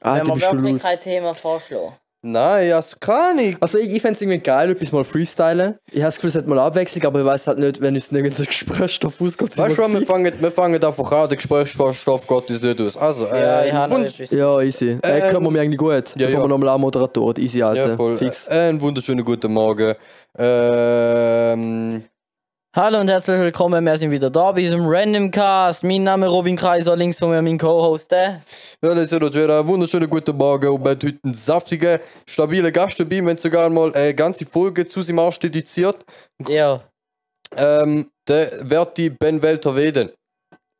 Ah, Wenn du wirklich kein Thema vorschlagen. Nein, also keine Ahnung. Also ich, ich fände es irgendwie geil, etwas mal freestylen. Ich habe das Gefühl, es hat mal Abwechslung, aber ich weiß halt nicht, wenn uns irgendein Gesprächsstoff ausgeht. Weißt du, wir was, wir gefickt. fangen, wir fangen einfach an, der Gesprächsstoff geht uns nicht aus. Also, Ja, äh, ich habe etwas. Ja, easy. Äh, Ähm, können wir mir eigentlich gut. ja, Bevor ja. wir nochmal Moderatoren. Easy, Alter. ja, voll. Fix. Äh, einen wunderschönen guten Morgen. Ähm, Hallo und herzlich willkommen, wir sind wieder da bei unserem Random Cast. Mein Name ist Robin Kaiser, links von mir mein Co-Host. der. ja, das ist Roger, einen wunderschönen guten Morgen und wir haben heute einen saftigen, stabilen Gast dabei. Wir haben sogar mal eine ganze Folge zu seinem Arsch dediziert. Ja, Ähm, der werte Ben Welter-Weden.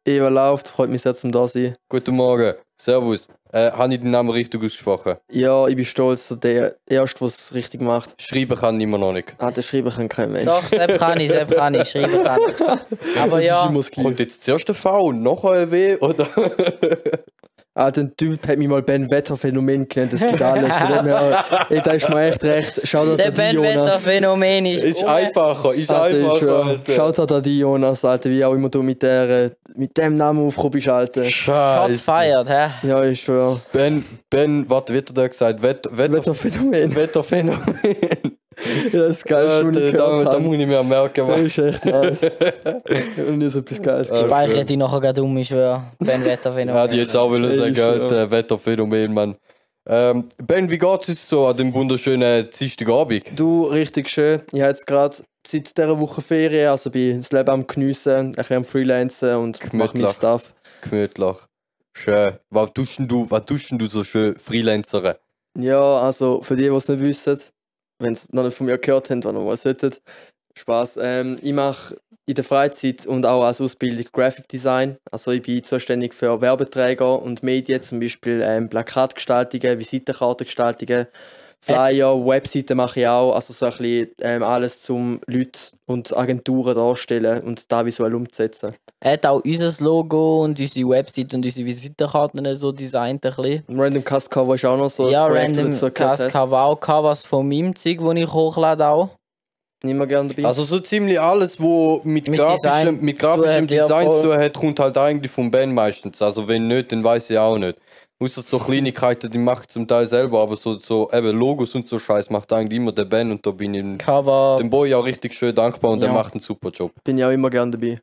Eva läuft, freut mich sehr zum da sein. Guten Morgen. Servus. Äh, habe ich den Namen richtig ausgesprochen? Ja, ich bin stolz, dass der Erste, der es richtig macht. Schreiben kann ich immer noch nicht. Ah, der schreiben kann kein Mensch. doch, Sepp kann ich, Sepp kann ich, schreiben kann ich. Aber Das ja. Kommt jetzt zuerst ein V und nachher ein W? Oder? Ah, der Typ hat mich mal Ben Wetter Phänomen genannt, das geht alles. Von dem her, ey, da ist mir echt recht. Schaut der an die Ben Wetter Jonas. Phänomen ist. ist einfacher, ist Alter, ist, einfacher. ja, Alter. Schaut an die Jonas, Alter, wie auch immer du mit, der, äh, mit dem Namen aufgekommen bist, Alter. Schatz feiert, hä? Ja, ich schwör. Ben, Ben, warte, wie hat er da gesagt? Wetter, Wetter, Wetterphänomen. Wetterphänomen. Ja, das ist geil, schon nicht da, da muss ich mir merken. Das Mann. ist echt nice. Und nie so etwas Geiles gehört. Speichere die nachher gerade um, ich schwör. Ben Wetter Ja, die jetzt auch will sagen, schon. Alter, Wetterphänomen, Mann. Ähm, ben, wie geht's uns so an dem wunderschönen Dienstagabend? Du, richtig schön. Ich habe jetzt gerade seit dieser Woche Ferien, also bin das Leben am Geniessen, ein bisschen am Freelancen und mache mein Gemütlich. Stuff. Gemütlich. Schön. Was tust denn du, was tust du so schön Freelanceren? Ja, also für die, die es nicht wissen, wenn sie noch nicht von mir gehört haben, was noch mal sollten, Spaß. Ähm, ich mache in der Freizeit und auch als Ausbildung Graphic Design. Also ich bin zuständig für Werbeträger und Medien, zum Beispiel ähm, Plakatgestaltungen, Visitenkartengestaltungen, Flyer, Webseiten mache ich auch. Also so ein bisschen ähm, alles zum Leute und Agenturen darstellen und da visuell umzusetzen. Er hat auch unser Logo und unsere Website und unsere Visitenkarten so designt ein bisschen. Random Cast Cover ist auch noch so ein ja, Projekt, random gehört Cast. Cover auch Covers von meinem Zeug, das ich hochlade auch. Nicht mehr gerne dabei. Also so ziemlich alles, wo mit, Mit grafischem, Design mit zu tun grafischem Design zu tun hat, kommt halt eigentlich vom Ben meistens. Also wenn nicht, dann weiß ich auch nicht. Außer so Kleinigkeiten, die mache ich zum Teil selber, aber so, so eben Logos und so Scheiß macht eigentlich immer der Ben und da bin ich dem, Cover. dem Boy auch richtig schön dankbar und der Ja. macht einen super Job. bin ich auch immer gerne dabei.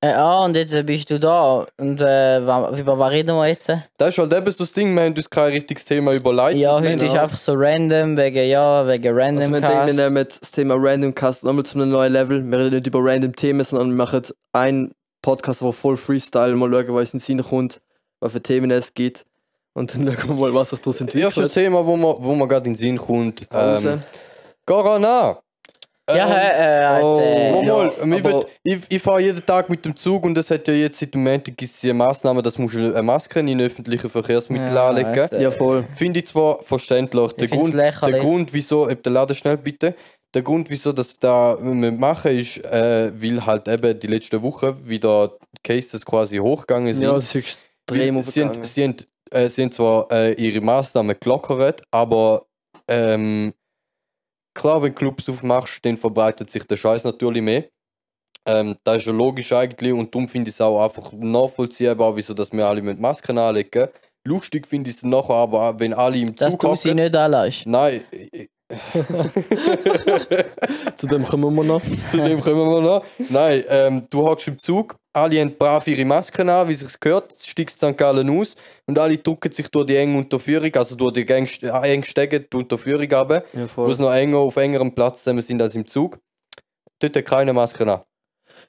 Äh, ah, und jetzt äh, bist du da. Und äh, über was reden wir jetzt? Das ist halt eben so das Ding, wir haben uns kein richtiges Thema überlegt. Ja, heute haben- ist einfach so random, wegen, ja, wegen Also Random wir denken, wir Cast. nehmen das Thema Random Cast nochmal zu einem neuen Level. Wir reden nicht über random Themen, sondern wir machen einen Podcast, der voll Freestyle, mal schauen, was in den Sinn kommt, was für Themen es gibt. Und dann schauen wir mal, was sich daraus Das erste entwickelt. Thema, wo man, wo man gerade in den Sinn kommt. Ähm, Corona! Ja, Ähm, hä, äh, oh, äh, Mal, Ja, wird- ich, ich fahre jeden Tag mit dem Zug und es hat ja jetzt seit dem Montag gibt's die Massnahme, dass musst du eine Maske in öffentlichen Verkehrsmitteln Ja, anlegen. Alter. Ja, voll. Finde ich zwar verständlich. Der Grund, der. Grund, wieso, ob der Laden schnell bitte, der Grund, wieso das da wir machen, ist, äh, weil halt eben die letzten Wochen wieder die Cases quasi hochgegangen sind. Ja, das ist Weil sie, haben, sie, haben, äh, sie haben zwar äh, ihre Massnahmen gelockert, aber ähm, klar, wenn du Clubs aufmachst, dann verbreitet sich der Scheiß natürlich mehr. Ähm, das ist ja logisch eigentlich und darum finde ich es auch einfach nachvollziehbar, wieso dass wir alle mit Masken anlegen. Lustig finde ich es nachher aber, wenn alle im dass Zug du sie nicht anlässt. Nein, Zu dem kommen wir noch. zu dem kommen wir noch. Nein, ähm, du hockst im Zug, alle haben brav ihre Masken an, wie es gehört, steigst St. Gallen aus und alle drücken sich durch die enge Unterführung, also durch die engst- äh, eng Stege die Unterführung runter, Ja, wo es noch enger auf engerem Platz zusammen sind als im Zug. Dort hat keine Masken an.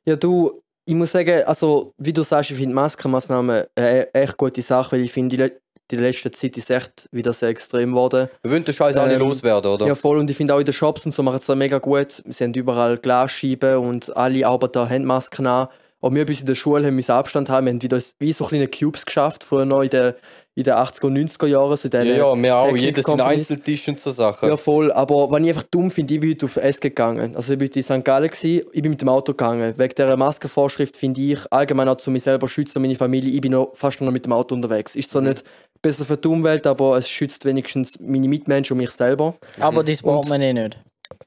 Ja, du, ich muss sagen, also, wie du sagst, ich finde Maskenmaßnahmen eine echt gute Sache, weil ich finde, die, die letzte Zeit ist echt wieder sehr extrem geworden. Wir wollen den Scheiß alle Ähm, loswerden, oder? Ja, voll. Und ich finde auch in den Shops und so machen es da mega gut. Sie haben überall Glasscheiben und alle Arbeiter haben Masken an. Auch wir bis in der Schule haben müssen Abstand haben. Wir haben wieder wie so kleine Cubes geschafft, früher noch in den, in den 80er und 90er Jahren. So in ja, ja, wir auch. Technik Jeder sind Companies. Einzeltisch und so Sachen. Ja, voll. Aber wenn ich einfach dumm finde, ich bin heute auf SG gegangen. Also ich bin in St. Gallen, gewesen, ich bin mit dem Auto gegangen. Wegen dieser Maskenvorschrift finde ich allgemein auch zu mir selber schützen und meine Familie, ich bin noch fast noch mit dem Auto unterwegs. Ist Mhm. zwar nicht besser für die Umwelt, aber es schützt wenigstens meine Mitmenschen und mich selber. Aber das braucht man eh nicht.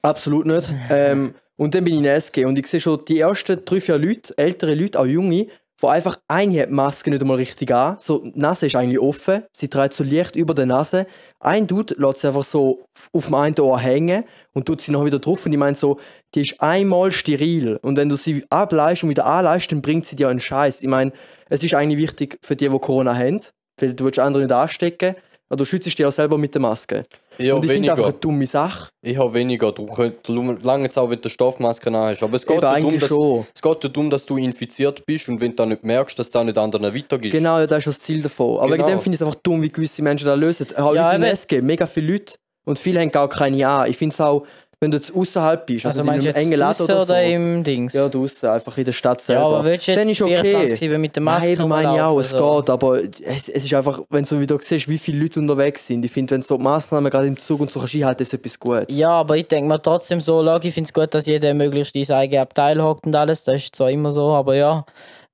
Absolut nicht. ähm, und dann bin ich in SG und ich sehe schon die ersten drei, vier Leute, ältere Leute, auch junge, wo einfach eine hat die Maske nicht einmal richtig an. So, die Nase ist eigentlich offen, sie trägt so Licht über der Nase. Ein Dude lässt sie einfach so auf dem einen Ohr hängen und tut sie noch wieder drauf. Und ich meine so, die ist einmal steril. Und wenn du sie ableist und wieder anleist, dann bringt sie dir einen Scheiß. Ich meine, es ist eigentlich wichtig für die, die Corona haben, weil du willst andere nicht anstecken. Aber du schützt dich auch selber mit der Maske. Eher und ich finde einfach eine dumme Sache. Ich habe weniger. Du könntest lange auch, wenn du Stoffmaske hast. Aber es geht, darum, eigentlich dass, schon. es geht darum, dass du infiziert bist und wenn du dann nicht merkst, dass du nicht anderen weitergibst. Genau, ja, das ist das Ziel davon. Aber Genau. wegen dem finde ich es einfach dumm, wie gewisse Menschen das lösen. Auch Ja, eben. SG, mega viele Leute. Und viele haben gar keine an. Ich finde es auch, wenn du jetzt außerhalb bist, Also, also, in meinst du einem engen Laden oder oder, so. im Dings? Ja, draußen, einfach in der Stadt selber. Ja, aber willst du Dann jetzt ist okay. 24 mit der Maske Nein, meine ich auch, es rumlaufen, geht, aber es, es ist einfach, wenn du wieder siehst, wie viele Leute unterwegs sind, ich finde, wenn so Massnahmen gerade im Zug und so kannst einhalten, ist etwas Gutes. Ja, aber ich denke mir trotzdem so, Log, ich finde es gut, dass jeder möglichst in sein eigenes Abteil hockt und alles. Das ist zwar immer so, aber ja.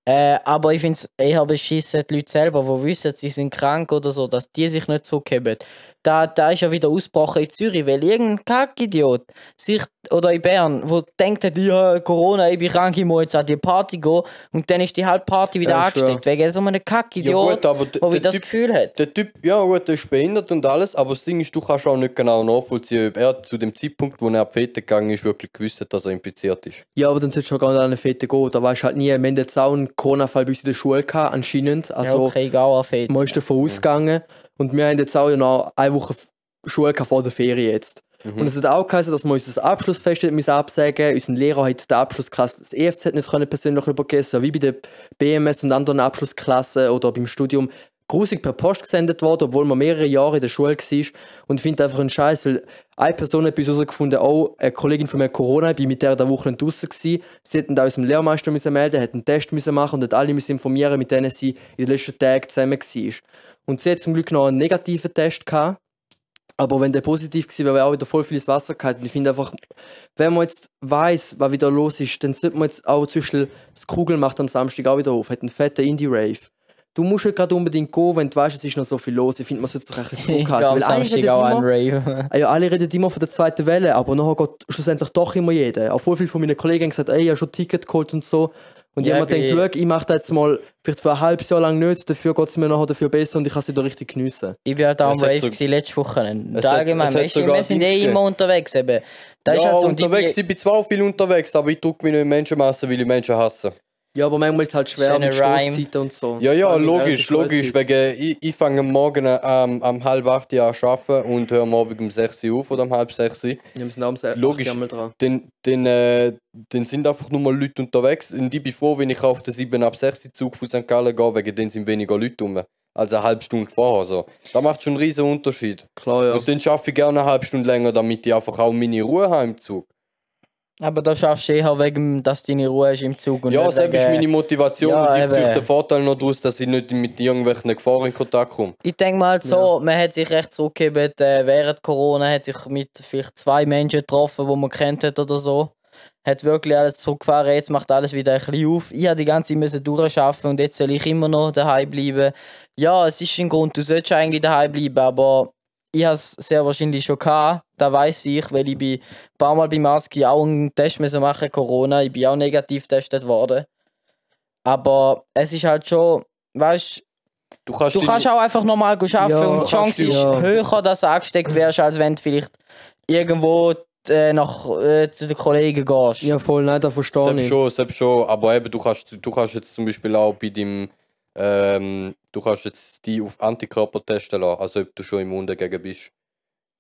Äh, aber ich finde es eher beschissen, die Leute selber, die wissen, sie sind krank oder so, dass die sich nicht zurückheben. Da, da ist ja wieder ausgebrochen in Zürich, weil irgendein Kackidiot sich, oder in Bern, wo denkt, hat, ja, Corona, ich bin krank, ich muss jetzt an die Party gehen und dann ist die halbe Party wieder Ja, angesteckt, wegen so einem Ja, Kackidiot, gut, aber d- wo der das Typ- Gefühl hat. Der Typ, ja gut, der ist behindert und alles, aber das Ding ist, du kannst auch nicht genau nachvollziehen, ob er zu dem Zeitpunkt, wo er auf die Fete gegangen ist, wirklich gewusst hat, dass er infiziert ist. Ja, aber dann solltest du noch gar nicht an eine Fete gehen, da weißt du halt nie, wir haben jetzt auch einen Corona-Fall bei uns in der Schule gehabt, anscheinend, also ja, okay, egal, Fett. man ist davon ausgegangen und wir haben jetzt auch ja noch eine Woche Schule vor der Ferien jetzt. Mhm. Und es hat auch geheißen, dass wir unser Abschlussfest hätten müssen absagen Unser Lehrer hat der Abschlussklasse das EFZ nicht persönlich übergeben, so wie bei der BMS und anderen Abschlussklassen oder beim Studium. Grusig per Post gesendet worden, obwohl man mehrere Jahre in der Schule war. Und ich finde einfach einen Scheiß, weil eine Person hat bei uns herausgefunden, auch eine Kollegin von mir Corona, ich mit der der Woche nicht draußen gewesen. Sie hätten da unserem Lehrmeister müssen melden, hätten einen Test müssen machen und hat alle müssen informieren, mit denen sie in den letzten Tagen zusammen war. Und sie hat zum Glück noch einen negativen Test gehabt. Aber wenn der positiv gewesen wäre, wäre auch wieder voll viel ins Wasser gehalten. Ich finde einfach, wenn man jetzt weiß, was wieder los ist, dann sollte man jetzt auch zwischen das Kugel macht am Samstag auch wieder auf, hat einen fetten Indie-Rave. Du musst nicht gerade unbedingt gehen, wenn du weißt, es ist noch so viel los. Ich finde, man sollte sich ein bisschen zurückhalten. weil alle reden auch immer. Ah ja, alle reden immer von der zweiten Welle, aber nachher geht schlussendlich doch immer jeder. Auch voll viele von meinen Kollegen haben gesagt, ey, ich habe schon Ticket geholt und so. Und Ja, jemand denkt, ich- schau, ich mache das jetzt mal vielleicht für ein halbes Jahr lang nicht, dafür geht es mir nachher dafür besser und ich kann es wieder richtig geniessen. Ich bin halt auch am Rave so- letzte Woche. Und allgemein, weißt du, wir sind eh immer unterwegs. Eben. Das ist ja, halt so, unterwegs, bin- ich bin zwar viel unterwegs, aber ich drücke mich nicht in Menschenmassen, weil ich Menschen hasse. Ja, aber manchmal ist es halt schwer mit. Stoßzeiten und so. Ja, ja, logisch, logisch, wegen, ich, ich fange am Morgen ähm, am halb acht Uhr an zu arbeiten und höre am Abend um 6 Uhr auf oder um halb 6 Uhr. Ja, wir sind auch um se- Logisch. Jahre dran. Dann, dann, äh, dann sind einfach nur mal Leute unterwegs und ich bin froh, wenn ich auf den 7 ab 6 Uhr Zug von St. Gallen gehe, wegen denen sind weniger Leute rum. Also eine halbe Stunde vorher. So. Das macht schon einen riesen Unterschied. Klar, ja. Und dann schaffe ich gerne eine halbe Stunde länger, damit ich einfach auch meine Ruhe habe im Zug. Aber da schaffst du eher wegen, dass deine Ruhe hast im Zug. Und ja, nicht das ist wegen- meine Motivation Ja, und ich ziehe den Vorteil noch daraus, dass ich nicht mit irgendwelchen Gefahren in Kontakt komme. Ich denke mal halt so, man hat sich recht zurückgegeben, äh, während Corona hat sich mit vielleicht zwei Menschen getroffen, die man kennt hat oder so. Hat wirklich alles zurückgefahren, jetzt macht alles wieder ein bisschen auf. Ich habe die ganze Zeit müssen durcharbeiten und jetzt soll ich immer noch daheim bleiben. Ja, es ist ein Grund, du solltest eigentlich daheim bleiben, aber ich habe es sehr wahrscheinlich schon gehabt. Da weiß ich, weil ich bin ein paar Mal bei Maski auch einen Test müssen machen, Corona. Ich bin auch negativ getestet worden. Aber es ist halt schon, weißt Du kannst, Du kannst auch einfach normal arbeiten Ja, und die Chance ist ja. höher, dass du angesteckt wärst, als wenn du vielleicht irgendwo äh, nach, äh, zu den Kollegen gehst. Ja, voll, nein, da verstehe Selbst ich. schon, selbst schon, aber eben, du kannst, du kannst jetzt zum Beispiel auch bei dem, ähm, du kannst jetzt die auf Antikörper testen lassen, also ob du schon immun dagegen bist.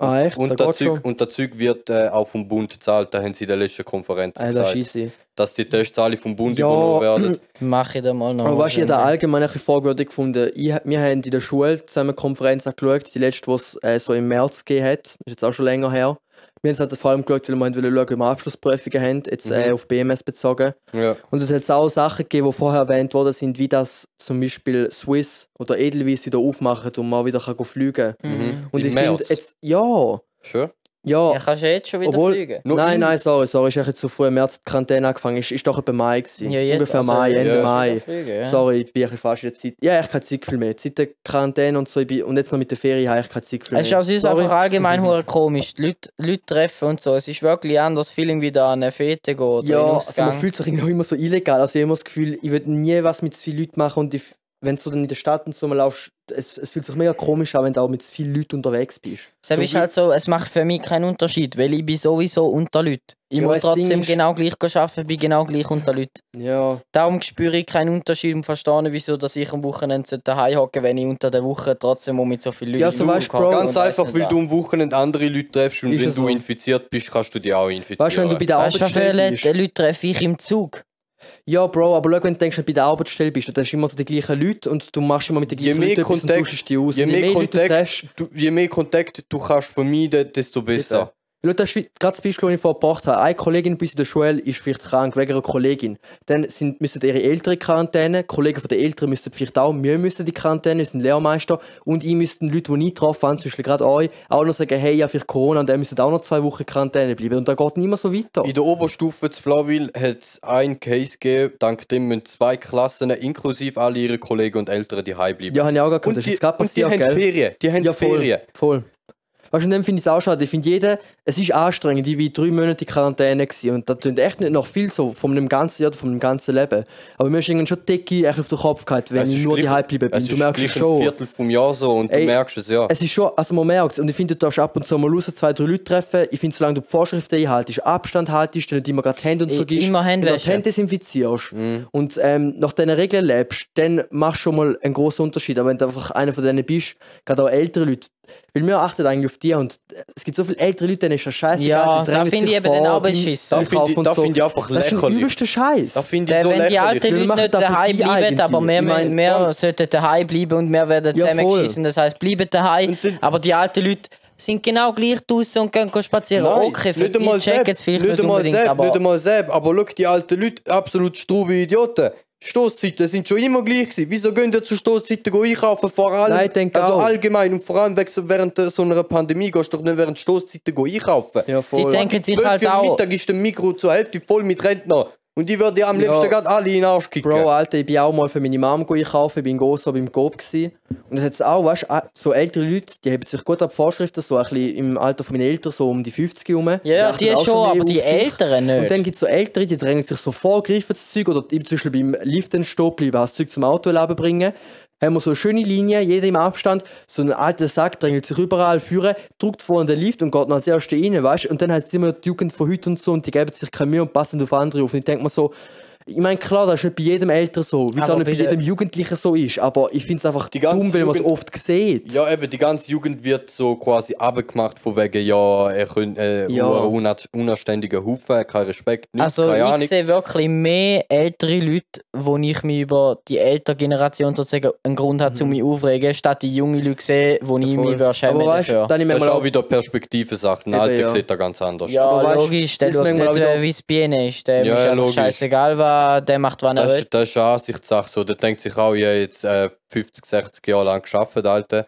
Ah, echt? Und da das, geht's Zeug, und das Zeug wird äh, auch vom Bund gezahlt, da haben sie in der letzten Konferenz Ah, das gesagt, easy. dass die Tests alle vom Bund Ja. übernommen werden. Mach ich da mal noch. Aber weißt du, ich da allgemein ein bisschen fragwürdig gefunden. Ich, wir haben in der Schule zusammen eine Konferenz angeschaut, die letzte, die es äh, so im März gegeben hat. Das ist jetzt auch schon länger her. Wir haben es halt vor allem geschaut, weil wir wollten schauen, wie wir Abschlussprüfungen haben, jetzt äh, Mhm. auf BMS bezogen. Ja. Und es hat auch Sachen gegeben, die vorher erwähnt worden sind, wie das zum Beispiel Swiss oder Edelweiss wieder aufmachen und man wieder kann fliegen kann. Mhm. Und Im ich finde jetzt, ja, Schon? Ja, Ja, kannst du jetzt schon wieder Obwohl- fliegen. Nein, in- nein, sorry, sorry, ist echt zu früh im März die Quarantäne angefangen. Ist, ist doch etwa Mai gewesen. Ja, jetzt, Ungefähr also, Mai, Ende ja. Mai. Fliegen, ja. Sorry, ich bin ein falsch in der Zeit. Ja, ich keine Zeit viel mehr. Seit der Quarantäne und so, ich bin, und jetzt noch mit der Ferien habe ich keine Zeit viel mehr. Es ist also uns Sorry. einfach allgemein hure komisch. Die Leute, Leute treffen und so. Es ist wirklich anders Feeling wie da an eine Fete oder Ja, also man fühlt sich auch immer so illegal. Also ich habe immer das Gefühl, ich würde nie was mit zu vielen Leuten machen und ich, wenn du so dann in der Stadt und so mal laufst, es, es fühlt sich mega komisch an, wenn du auch mit vielen Leuten unterwegs bist. Es ist wie- halt so, es macht für mich keinen Unterschied, weil ich bin sowieso unter Leuten. Ich Ja, muss trotzdem ist- genau gleich arbeiten, bin genau gleich unter Leuten. Ja, Darum spüre ich keinen Unterschied und verstehe nicht, wieso dass ich am Wochenende daheim hocke, wenn ich unter der Woche trotzdem mit so vielen Leuten Ja, so weißt, Bro, Ganz einfach, weil du am Wochenende andere Leute triffst und Ist wenn du so. infiziert bist, kannst du dich auch infizieren. weißt du, wenn du bei der Weißt du, wie viele. Leute treffe ich im Zug? Ja, Bro, aber schau, wenn du denkst, wenn du bei der Arbeitsstelle bist, dann hast du immer so die gleichen Leute und du machst immer mit den Je gleichen Leuten etwas und tauschst die aus. je Und mehr Kontakt- du, je mehr Kontakt du kannst vermeiden, desto besser. Das wie- gerade das Beispiel, das ich vorher gebracht habe. Eine Kollegin bei uns in der Schule ist vielleicht krank wegen einer Kollegin. Dann sind, müssen ihre Eltern in Quarantäne, Kollegen von den Eltern müssen vielleicht auch, wir müssen die Quarantäne, sind Lehrmeister und ich müssten Leute, die nicht getroffen haben, zum Beispiel gerade euch, auch noch sagen, hey, ja, vielleicht Corona und dann müssen auch noch zwei Wochen in Quarantäne bleiben. Und da geht nicht mehr so weiter. In der Oberstufe zu Flawil hat es einen Case gegeben, dank dem müssen zwei Klassen inklusive alle ihre Kollegen und Eltern die bleiben. Ja, habe ich auch gerade gehört, und das die, ist gerade und die passiert, haben gell? Ferien. Die haben Ja, voll. Ferien. Voll. Weißt du, und dann finde ich es auch schade. Ich finde, jeder, es ist anstrengend. Ich war drei Monate in Quarantäne gewesen, und das klingt echt nicht noch viel so von einem ganzen Jahr oder von einem ganzen Leben. Aber mir ist irgendwann schon die Decke echt auf den Kopf gehabt, wenn Es ich nur die Hype geblieben bin. Es Du ist merkst es gleich ein schon. Viertel vom Jahr so und Ey, du merkst es, ja. Es ist schon, also man merkt es. Und ich finde, du darfst ab und zu mal raus, zwei, drei Leute treffen. Ich finde, solange du die Vorschriften einhaltest, Abstand haltest, dann nicht immer gerade Hände und so gibst, immer Hände die Hände desinfizierst und ähm, nach diesen Regeln lebst, dann machst du schon mal einen grossen Unterschied. Aber wenn du einfach einer von denen bist, gerade auch ältere Leute, weil wir achten eigentlich auf die und es gibt so viele ältere Leute, denen ist das scheiße. Ja, da finde ich eben den beschissen. Da finde ich- da finde ich einfach Das ist lächerlich. übelster Scheiß. Das finde ich Der, so wenn die lächerlich. alten Leute nicht daheim bleiben, eigentlich. aber wir, Ich mein, wir sollten daheim bleiben und wir werden Ja, zusammengeschissen. Das heisst, bleiben daheim. Aber die alten Leute sind genau gleich draußen und gehen spazieren. Nein, okay, für die checken selbst, es vielleicht nicht nicht einmal unbedingt, selbst, aber nicht einmal selbst, aber schau, die alten Leute, absolut strube Idioten. Stoßzeiten sind schon immer gleich gewesen. Wieso gehen die zu Stoßzeiten go einkaufen? Vor allem, Nein, ich denke also auch. allgemein und vor allem während so einer Pandemie gehst du doch nicht während Stoßzeiten go einkaufen. ja, voll. die denken sich 12 halt auch, Mittag ist der Mikro zur Hälfte voll mit Rentner. Und die würden ja am Ja. liebsten gerade alle in den Arsch kicken. Bro, Alter, ich bin auch mal für meine Mom einkaufen, ich bin in Gosso beim Coop gsi Und das hat's auch, weißt du, so ältere Leute, die haben sich gut an die Vorschriften, so ein bisschen im Alter von meinen Eltern, so um die 50 herum. ja, die auch schon, mehr aber die. Älteren Und nicht. dann gibt es so Ältere, die drängen sich so vor, greifen das Zeug oder zum Beispiel beim Liften stehen bleiben, das Zeug zum Autoleben bringen. Haben wir so eine schöne Linie, jeder im Abstand, so ein alter Sack drängelt sich überall führen, drückt vor in den Lift und geht als erster rein, weißt? Und dann heißt es immer die Jugend von heute und so und die geben sich keine Mühe und passen auf andere auf. Und ich denke mir so, ich meine, klar, das ist nicht bei jedem Eltern so, wie es auch nicht bei jedem Jugendlichen so ist, aber ich finde es einfach Die ganze dumm, weil man es Jugend- oft sieht. Ja, eben, die ganze Jugend wird so quasi abgemacht von wegen, ja, er könnte äh, Ja. ja. un unanständiger Haufen, kein Respekt, nichts, Also keine ich Ahnung. sehe wirklich mehr ältere Leute, wo ich mich über die ältere Generation sozusagen einen Grund habe, zu mich aufregen, statt die junge Leute sehe, wo ich Mhm. Mich würde schämen aber weißt du, dafür. dann ich Das ist manchmal auch auch wieder Perspektive-Sache. Ein Eben, Alter ja. sieht da ganz anders. Ja, Aber weißt, logisch, der ist schaut manchmal nicht, auch wieder- wie es bei ihnen ist. Der Ja, ist einfach logisch. scheißegal, was der macht, was er Das, will. ist- das ist eine Ansichtssache so. Der denkt sich auch, ich habe jetzt äh, 50, 60 Jahre lang geschafft, Alter.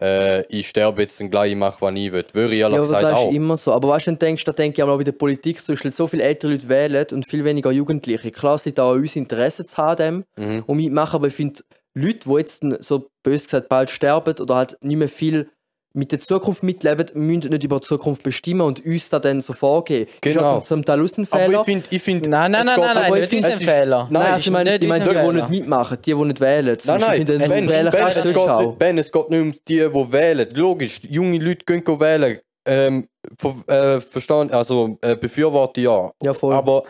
Äh, ich sterbe jetzt dann gleich, ich mache, was ich will. Würde ich Ja, ehrlich aber gesagt das auch. ist immer so. Aber weißt du, denkst, da denke ich auch mal bei der Politik, zum Beispiel, so viele ältere Leute wählen und viel weniger Jugendliche. Klar, es liegt auch an uns Interesse zu haben Mhm. und mitmachen, aber ich finde, Leute, die jetzt so bös gesagt bald sterben oder halt nicht mehr viel mit der Zukunft mitleben, müssen nicht über die Zukunft bestimmen und uns da dann so vorgehen. Genau. Ist zum Teil aus ein Aber Fehler. ich finde, ich find, Nein, nein, es nein, nein, nein, aber ich nicht ist- Fehler. Nein, Nein, also ich meine, nicht ich meine die, die nicht mitmachen, die, die nicht wählen. Nein, nein, ich finde, wenn ben, wählen ben, es geht, nicht- ben, es geht nicht um die, die wählen. Logisch, junge Leute gehen wählen. Ähm, ver, äh, verstehen, also äh, befürworte ja. Ja, voll. Aber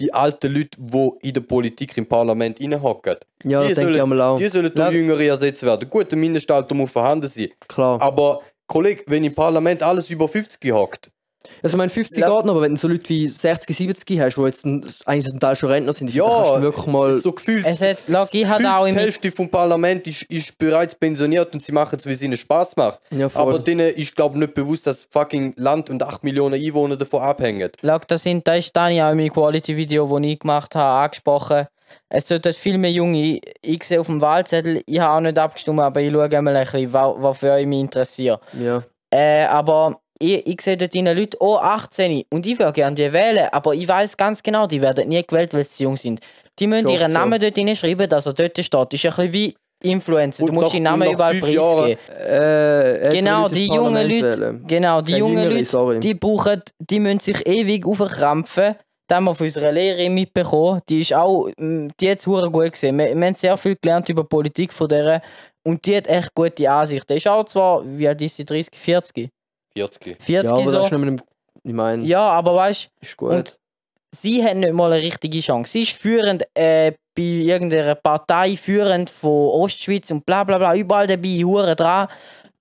die alten Leute, die in der Politik im Parlament reinhocken, Ja, die ich sollen, einmal auch. die sollen durch Ja. Jüngere ersetzt werden. Gut, der Mindestalter muss vorhanden sein. Klar. Aber, Kollege, wenn im Parlament alles über 50 hockt, Also ich meine, 50 Ja. geht noch, aber wenn du so Leute wie 60, 70 hast, die jetzt ein- eigentlich zum Teil schon Rentner sind, Ja, kannst du wirklich mal... so gefühlt, Es hat, look, ich gefühlt auch die Hälfte vom Parlament ist, ist bereits pensioniert und sie machen es, wie es ihnen Spaß macht. Ja, voll. Aber denen ist, glaube ich, nicht bewusst, dass fucking Land und 8 Millionen Einwohner davon abhängen. Schau, das, sind, das ist dann ja auch in meinem Quality-Video, das ich gemacht habe, angesprochen. Es sollten viel mehr Junge. Ich sehe auf dem Wahlzettel, ich habe auch nicht abgestimmt, aber ich schaue einmal ein bisschen, wa- wofür ich mich interessiere. ja. Äh, aber ich, ich sehe dort Leute, oh 18 und ich würde gerne die wählen, aber ich weiß ganz genau, die werden nie gewählt, weil sie jung sind. Die müssen ihren so. Namen dort hinschreiben, dass er dort steht. Das ist ein bisschen wie Influencer. Du Und musst deinen Namen überall preisgeben. Äh, Genau, die jungen Leute, genau, die jungen Leute, sorry. die brauchen, die müssen sich ewig aufkrampfen. Das haben wir von unserer Lehrerin mitbekommen. Die ist auch, mm, die hat es gut gesehen. Wir, wir haben sehr viel gelernt über Politik von der und die hat echt gute Ansichten. Ist auch zwar, wie alt ist sie, 30, 40? 40. 40 Ja, aber so. das ist nicht mehr, ich meine, Ja, aber weißt ist gut. und- sie hat nicht mal eine richtige Chance. Sie ist führend äh, bei irgendeiner Partei, führend von Ostschweiz und bla bla bla, überall dabei, hure dran.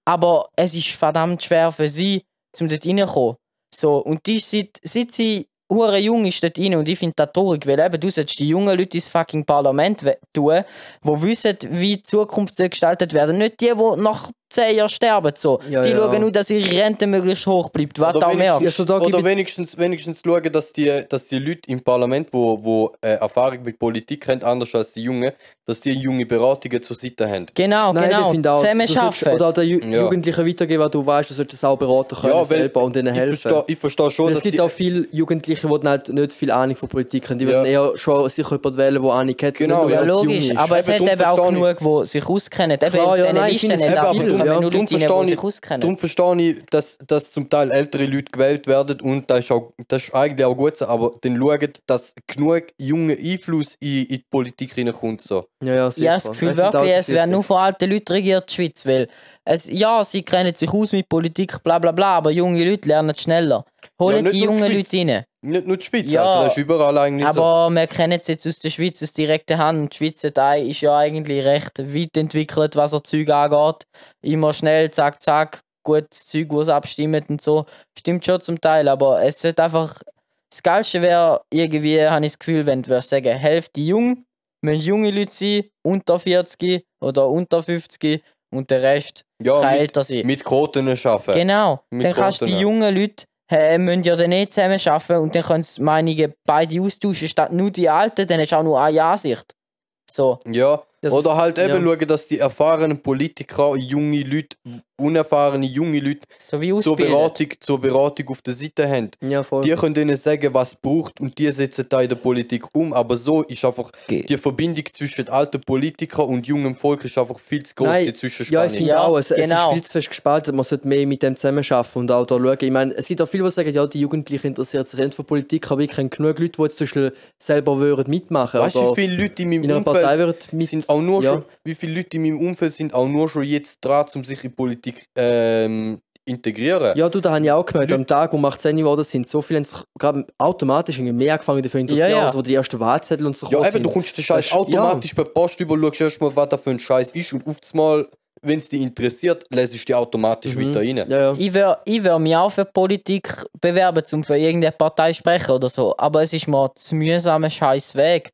Aber es ist verdammt schwer für sie, um dort reinzukommen. So, und die ist seit, seit sie hure jung ist dort rein und ich finde das traurig, weil eben du solltest die jungen Leute ins fucking Parlament tun, die wissen, wie die Zukunft gestaltet werden. Nicht die, die nach 10 Jahren sterben. So. Ja, die ja. schauen nur, dass ihre Rente möglichst hoch bleibt, was Oder auch mehr. wenigstens, Ja, so da oder ich- wenigstens, wenigstens schauen, dass die, dass die Leute im Parlament, wo, wo äh, Erfahrung mit Politik haben, anders als die Jungen, dass die junge Beratungen zur Seite haben. Genau, Nein, genau. ich finde auch, Zusammen arbeiten. oder auch den Ju Ja. Jugendlichen weitergeben, weil du weißt, du solltest es auch beraten können Ja, selber und ihnen Ich helfen. verstehe, ich verstehe schon, Weil dass es gibt auch viele Jugendliche, die halt nicht viel Ahnung von Politik haben. Die Ja. würden eher schon sicher jemanden wählen, der Ahnung hat. Genau, Ja, logisch, aber es hat eben auch genug, die sich auskennen. Eben ja, nein, ich finde es aber darum- kommen nur Leute rein, verstehe die ich- sich auskennen. Darum verstehe ich, dass, dass zum Teil ältere Leute gewählt werden und das ist, auch, das ist eigentlich auch gut so, aber dann schauen, dass genug junger Einfluss in, in die Politik reinkommt. So. Ja, ja, sicher. Ja, das Gefühl auch, wirklich, das es werden nur von alten Leuten regiert, die Schweiz. Weil es, ja, sie kennen sich aus mit Politik, bla bla bla, aber junge Leute lernen schneller. Holen nicht die jungen. Leute rein. Nicht nur die Schweiz, Ja, Alter, das ist überall eigentlich so. Aber wir kennen es jetzt aus der Schweiz aus direkter Hand. Die Schweizer Teil ist ja eigentlich recht weit entwickelt, was er Zeug angeht. Immer schnell, zack, zack, gutes Zeug, was abstimmt und so. Stimmt schon zum Teil, aber es sollte einfach. Das Geilste wäre irgendwie, habe ich das Gefühl, wenn du würdest sagen, Hälfte jung, müssen junge Leute sein, unter 40 oder unter 50 und der Rest Ja, kann mit, älter sein. mit Quoten arbeiten. Genau. Mit dann kannst du die Quoten. jungen Leute äh, müssen ja dann nicht zusammen arbeiten und dann können sie Meinungen beide austauschen, statt nur die Alten, dann hast du auch nur eine Ansicht. So. Ja, Das- oder halt eben ja. schauen, dass die erfahrenen Politiker junge Leute, unerfahrene junge Leute So wie zur. Beratung, zur Beratung auf der Seite haben. Ja, voll. Die können ihnen sagen, was es braucht und die setzen da in der Politik um. Aber so ist einfach Ge- die Verbindung zwischen alten Politikern und jungem Volk ist einfach viel zu groß, Nein, die Ja, Zwischenspannung. ich finde Ja, auch, es, es genau. ist viel zu fest gespalten. Man sollte mehr mit dem zusammenarbeiten und auch da schauen. Ich meine, es gibt auch viele, die sagen, ja, die Jugendlichen interessiert sich nicht für Politik, aber ich kenne genug Leute, die jetzt zum Beispiel selber würden mitmachen Weißt du, wie viele Leute in meinem in Umfeld würden sind auch nur ja. schon, wie viele Leute in meinem Umfeld sind auch nur schon jetzt dran, um sich in Politik ähm, integrieren? Ja, du, da habe ich auch gemerkt, Leute- am Tag, wo wir 18 geworden sind, so viele haben sich gerade automatisch irgendwie mehr angefangen dafür zu interessieren, Ja, ja. also wo die ersten Wahlzettel und so Ja, eben, du sind. kommst den Scheiß automatisch per Post über, schaust erstmal, was da für ein Scheiß ist und auf Mal, wenn es dich interessiert, lässt du dich automatisch Mhm. weiter rein. Ja, ja. Ich würde ich wär mich auch für Politik bewerben, um für irgendeine Partei zu sprechen oder so. Aber es ist mir zu mühsamer scheiß Weg.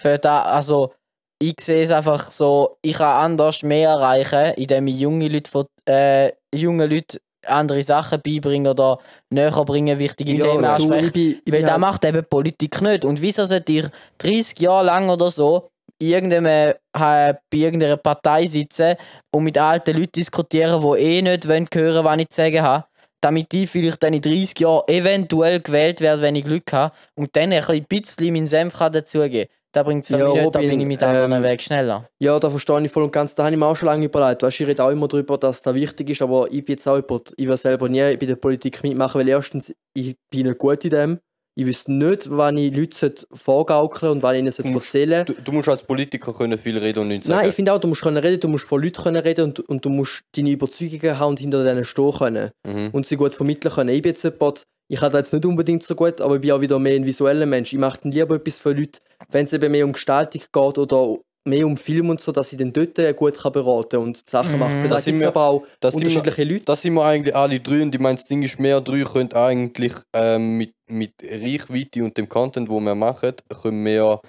Für da, also, ich sehe es einfach so, ich kann anders mehr erreichen, indem ich junge Leute, äh, junge Leute andere Sachen beibringen oder näher bringen, wichtige Themen ja, du, ansprechen. ich ich Weil bin da halt- macht eben Politik nicht. Und wieso sollte ihr 30 Jahre lang oder so in irgendeinem, äh, bei irgendeiner Partei sitzen und mit alten Leuten diskutieren, die eh nicht wollen hören was ich zu sagen habe, damit ich vielleicht dann in 30 Jahren eventuell gewählt werde, wenn ich Glück habe und dann ein bisschen meinen Senf kann dazugeben Da bringt es Ja, mich nicht, da Robin, bin ich mit anderen ähm, Weg schneller. Ja, da verstehe ich voll und ganz. Da habe ich mir auch schon lange überlegt. Weißt, ich rede auch immer darüber, dass das wichtig ist, aber ich bin jetzt auch jemand, ich will selber nie bei der Politik mitmachen, weil erstens, ich bin nicht gut in dem. Ich wüsste nicht, wann ich Leute vorgaukeln und wann ich ihnen sollte musst- erzählen Du, du musst als Politiker können viel reden und nichts sagen. Nein, ich finde auch, du musst können reden, du musst von Leuten können reden und, und du musst deine Überzeugungen haben und hinter denen stehen können mhm. und sie gut vermitteln können. Ich bin jetzt jemand, ich kann das jetzt nicht unbedingt so gut, aber ich bin auch wieder mehr ein visueller Mensch. Ich mache dann lieber etwas für Leute, wenn es eben mehr um Gestaltung geht oder mehr um Film und so, dass ich dann dort äh, gut kann beraten und Sachen Mhm. machen. Für Da das sind gibt es aber auch sind wir- unterschiedliche Leute. Das sind wir eigentlich alle drei und ich meine, das Ding ist, mehr drei können eigentlich ähm, mit, mit Reichweite und dem Content, wo wir machen, können wir,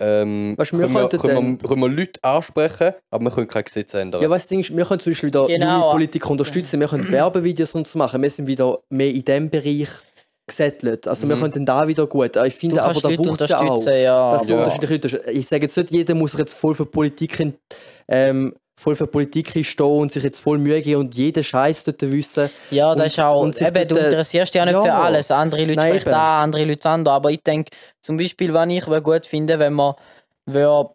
ähm, Weißt du, wir können, wir, können, wir, können wir Leute ansprechen, aber wir können kein Gesetz ändern. ja, weißt du, das Ding ist, wir können zum Beispiel wieder Genau. junge Politiker unterstützen, wir können Werbevideos und so machen, wir sind wieder mehr in diesem Bereich gesettelt. Also wir Mhm. können da wieder gut. Ich Du finde aber, kannst da braucht es ja auch. ja. dass du Ja. unterschiedliche Leute. Ich sage jetzt nicht, jeder muss sich jetzt voll für Politik in- ähm, voll für Politik einstehen und sich jetzt voll Mühe geben und jeden Scheiß dort wissen. Ja, das Und- ist auch. und Eben, du äh, interessierst dich ja nicht ja. für alles. Andere Leute Nein, sprechen da, andere Leute das andere. Aber ich denke, zum Beispiel, was ich gut finde, wenn man wär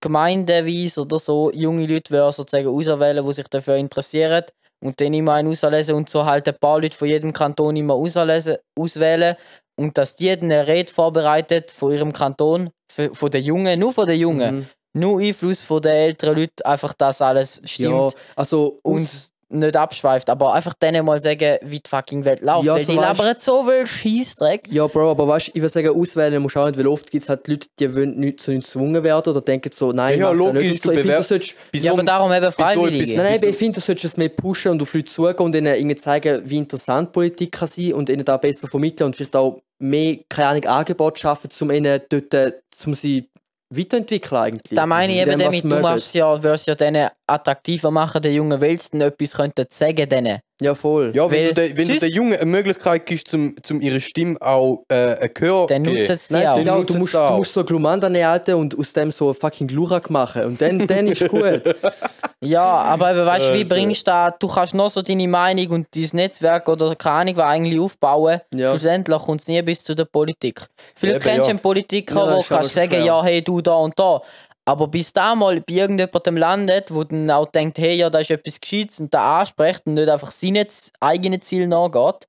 gemeindeweise oder so junge Leute wär sozusagen auswählen, die sich dafür interessieren und dann immer einen auslesen und so halt ein paar Leute von jedem Kanton immer auslesen, auswählen und dass die eine Rede vorbereitet von ihrem Kanton, für, von den Jungen, nur von den Jungen, Mhm. Nur Einfluss von den älteren Leuten, einfach dass alles stimmt Ja, also und nicht abschweift, aber einfach denen mal sagen, wie die fucking Welt läuft. Ja, weil so die labern so viel Scheissdreck. Ja, Bro, aber weißt du, ich würde sagen, auswählen musst du auch nicht, weil oft gibt es halt Leute, die wollen nicht zu nichts gezwungen werden oder denken so, nein, Ja, das logisch, nicht. Und so. du Ich finde, du bewerbst- solltest, Wieso- Ja, aber darum eben freiwillig. etwas- nein, nein, ich finde, du solltest es mehr pushen und auf Leute zugehen und ihnen irgendwie zeigen, wie interessant Politik kann sein und ihnen da besser vermitteln und vielleicht auch mehr, keine Ahnung, Angebote schaffen, um ihnen dort, äh, um sie weiterentwickeln eigentlich. Da meine ich eben damit, du machst ja, wirst ja denen attraktiver machen, den jungen Wels, dann etwas könnten sagen denen. Ja, voll. Ja, wenn, Weil du, de, wenn du den Jungen eine Möglichkeit gibst, zum, zum ihre Stimme auch äh, ein Gehör Dann geben. nutzt es die auch. genau, du musst, du musst so Glumand anhalten und aus dem so fucking Glurak machen. Und dann, dann ist gut. Ja, aber weißt du, wie Äh, bringst du da, du kannst noch so deine Meinung und dein Netzwerk oder keine Ahnung, was eigentlich aufbauen. Ja. Schlussendlich kommt es nie bis zu der Politik. Vielleicht Eben, kennst du ja. einen Politiker, Ja, wo kannst sagen, schwer. ja, hey, du da und da. Aber bis da mal bei irgendjemandem landet, wo dann auch denkt, hey, ja, da ist etwas Gescheites und da anspricht und nicht einfach seine eigenen Ziele nachgeht,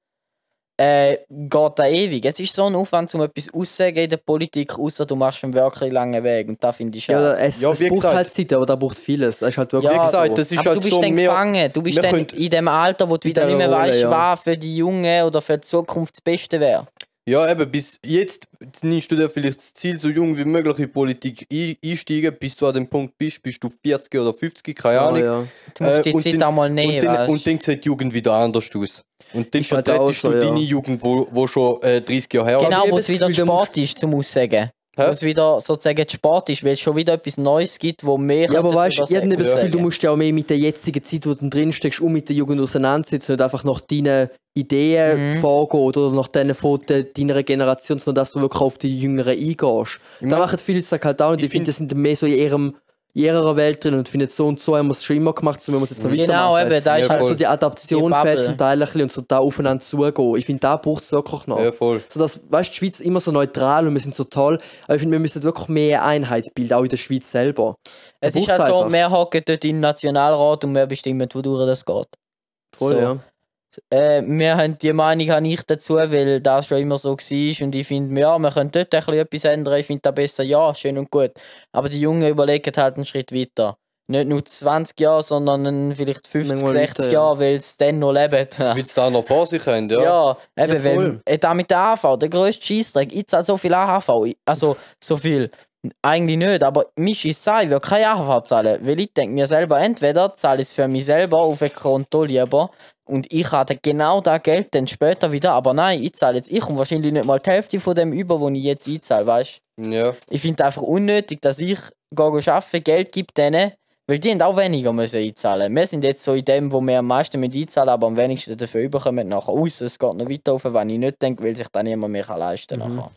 äh, geht da ewig. Es ist so ein Aufwand, um etwas auszusagen in der Politik, außer du machst einen wirklich langen Weg. Und da finde ich schade. Ja, es, Ja, es braucht gesagt- halt Zeit, aber da braucht vieles. Das ist halt wirklich Wie gesagt, so. das ist aber halt du bist so dann mehr... gefangen. Du bist dann in dem Alter, wo du wieder nicht mehr weißt, ja. was für die Jungen oder für die Zukunft das Beste wäre. Ja, eben, bis jetzt nimmst du dir vielleicht das Ziel, so jung wie möglich in Politik ein- einsteigen, bis du an dem Punkt bist, bist du 40 oder 50, keine Ahnung. ja. Du musst Äh, die und Zeit dann- auch mal nehmen. Und dann, und dann sieht die Jugend wieder anders aus. Und dann Ist halt auch vertretest so, du ja. deine Jugend, wo, wo schon äh, 30 Jahre her genau, ich wo es das wieder Sport ist, zum Aussagen. Hä? es wieder sozusagen Sport ist, weil es schon wieder etwas Neues gibt, wo mehr Ja, aber weißt du, ich habe nicht das. Gefühl, du musst ja auch mehr mit der jetzigen Zeit, wo du drin steckst, um mit der Jugend auseinandersetzen und einfach nach deinen Ideen Mhm. vorgehen oder nach denen von de- deiner Generation, sondern dass du wirklich auf die Jüngeren eingehst. Ich Da machen viele Leute halt auch und ich ich finde, find- die sind mehr so in ihrem in ihrer Welt drin und finden so und so haben wir immer gemacht, so müssen wir es jetzt noch Genau, weitermachen. eben, da ist Ja, halt Also voll. die Adaption Die fehlt zum Teil ein bisschen und so da aufeinander zugehen. Ich finde, da braucht es wirklich noch. Ja, voll. So dass, weißt, die Schweiz immer so neutral und wir sind so toll, aber ich finde, wir müssen wirklich mehr Einheit bilden, auch in der Schweiz selber. Da Es ist halt so, einfach. wir hocken dort im Nationalrat und wir bestimmen, wodurch das geht. Voll, so. ja. Äh, wir haben die Meinung habe ich dazu, weil das schon immer so war und ich finde, ja, wir können dort ein bisschen etwas ändern, ich finde das besser, ja, schön und gut. Aber die Jungen überlegen halt einen Schritt weiter. Nicht nur 20 Jahre, sondern vielleicht 50, Manchmal 60 weiter, ja. Jahre, weil es dann noch leben. Wie sie da noch vor sich haben, ja. Ja, eben, Ja, weil äh, da mit der AHV, der grösste Scheissdreck, ich zahle so viel AHV, also so viel, eigentlich nicht, aber mich ist sein, will keine AHV zahlen, weil ich denke mir selber, entweder zahle ich es für mich selber auf ein Konto lieber und ich habe genau das Geld dann später wieder, aber nein, ich zahle jetzt, ich komme wahrscheinlich nicht mal die Hälfte von dem über, wo ich jetzt einzahle, weißt ja. Ich finde einfach unnötig, dass ich gehe arbeiten, Geld gebe denen, weil die haben auch weniger müssen einzahlen. Wir sind jetzt so in dem, wo wir am meisten mit einzahlen, aber am wenigsten dafür überkommen nachher aus. Es geht noch weiter auf, wenn ich nicht denke, weil sich dann niemand mehr leisten kann. Mhm. nachher.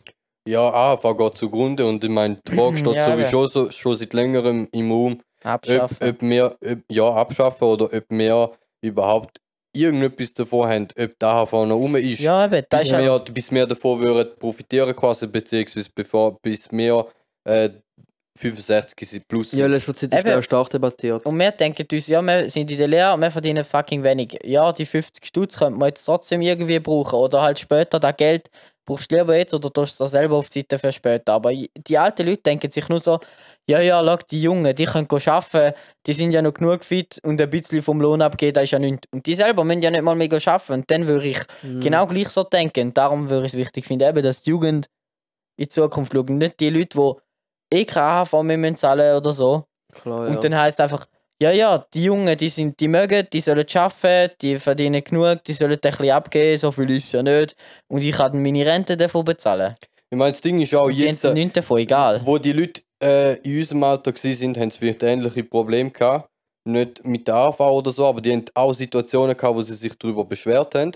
Ja, AHV geht zugrunde und ich meine, die Frage steht Ja, sowieso so, schon seit längerem im Raum, ob, Abschaffen. ob wir ob, ja, abschaffen oder ob wir überhaupt irgendetwas davon haben, ob die AHV noch rum ist. ja, eben, das bis, ist ja, wir, bis wir davon würden profitieren quasi, beziehungsweise bevor, bis wir äh, 65 sind plus Ja, letzte Zeit ist der stark debattiert. Und wir denken uns, ja, wir sind in der Lehre, wir verdienen fucking wenig. Ja, die 50 Stutz könnte man jetzt trotzdem irgendwie brauchen. Oder halt später das Geld brauchst du lieber jetzt oder tust du das selber auf die Seite für später. Aber die alten Leute denken sich nur so, ja, ja, schau, die Jungen, die können arbeiten, die sind ja noch genug fit und ein bisschen vom Lohn abgeben, das ist ja nichts. Und die selber müssen ja nicht mal mehr arbeiten. Und dann würde ich Mhm. genau gleich so denken. Und darum würde ich es wichtig finden, eben, dass die Jugend in die Zukunft schaut. Nicht die Leute, die eh keine AHV mehr zahlen oder so. Klar, ja. Und dann heißt es einfach, ja, ja, die Jungen, die, sind, die mögen, die sollen arbeiten, die verdienen genug, die sollen ein bisschen abgeben, so viel ist ja nicht. Und ich kann meine Rente davon bezahlen. Ich meine, das Ding ist auch die jetzt, äh, nichts davon, egal. wo die Leute äh, in unserem Alter waren, haben sie vielleicht ähnliche Probleme gehabt. Nicht mit der AV oder so, aber die haben auch Situationen gehabt, wo sie sich darüber beschwert haben.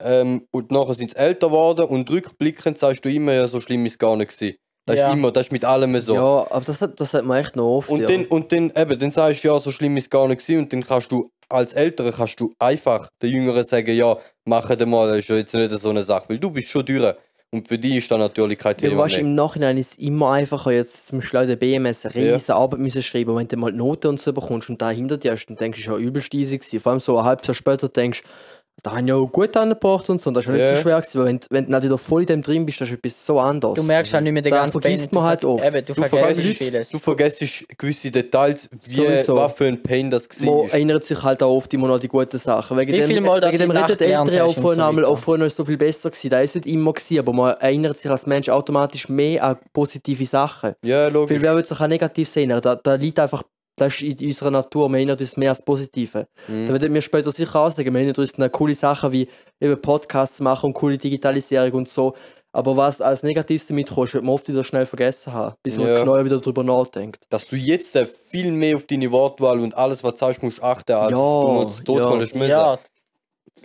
Ähm, und nachher sind sie älter geworden und rückblickend sagst du immer, ja, so schlimm ist es gar nicht gewesen. Das Ja. ist immer, das ist mit allem so. Ja, aber das hat, das hat man echt noch oft. Und, ja. dann, und dann, eben, dann sagst du, ja, so schlimm ist es gar nicht gewesen. Und dann kannst du, als Ältere kannst du einfach den Jüngeren sagen, ja, mach den mal, das ist ja jetzt nicht so eine Sache. Weil du bist schon durch. Und für die ist das natürlich kein Ja, Thema weißt, mehr. im Nachhinein ist es immer einfacher, jetzt zum Beispiel auch der BMS eine riesige Arbeit müssen schreiben, und wenn du mal die Noten und so bekommst und da hinter dir hast, dann denkst du, es war ja übelst easy gewesen. Vor allem so ein halbes Jahr später denkst du, da haben ja auch gut angebracht und so, und das ist ja nicht so schwer gewesen, weil wenn, wenn du natürlich da voll in dem drin bist, das ist etwas so anderes. Du merkst halt nicht mehr den Da ganzen vergisst Pain. man Du halt oft. Eben, du, Du vergisst vieles. du vergisst gewisse Details, wie, Sowieso. was für ein Pain das Man war. erinnert sich halt auch oft immer noch an die guten Sachen. Wegen Wie dem, viel Mal, dass wegen dem redet Ältere auch vorhin so einmal, auch vorhin ist so viel besser gewesen. Da ist nicht immer gewesen, aber man erinnert sich als Mensch automatisch mehr an positive Sachen. Ja, Weil logisch. wer will sich auch negativ sehen? Da, da liegt einfach, das ist in unserer Natur, man erinnert uns mehr als Positive. Mhm. Da werden wir später sicher auch sagen, wir erinnern uns an coole Sachen wie eben Podcasts machen und coole Digitalisierung und so. Aber was als Negatives damit kommt, wird man oft wieder schnell vergessen haben, bis man Ja. genau wieder darüber nachdenkt. Dass du jetzt äh, viel mehr auf deine Wortwahl und alles, was du sagst, musst achten, als Ja, du zu Tod ja. kommst müssen. Ja,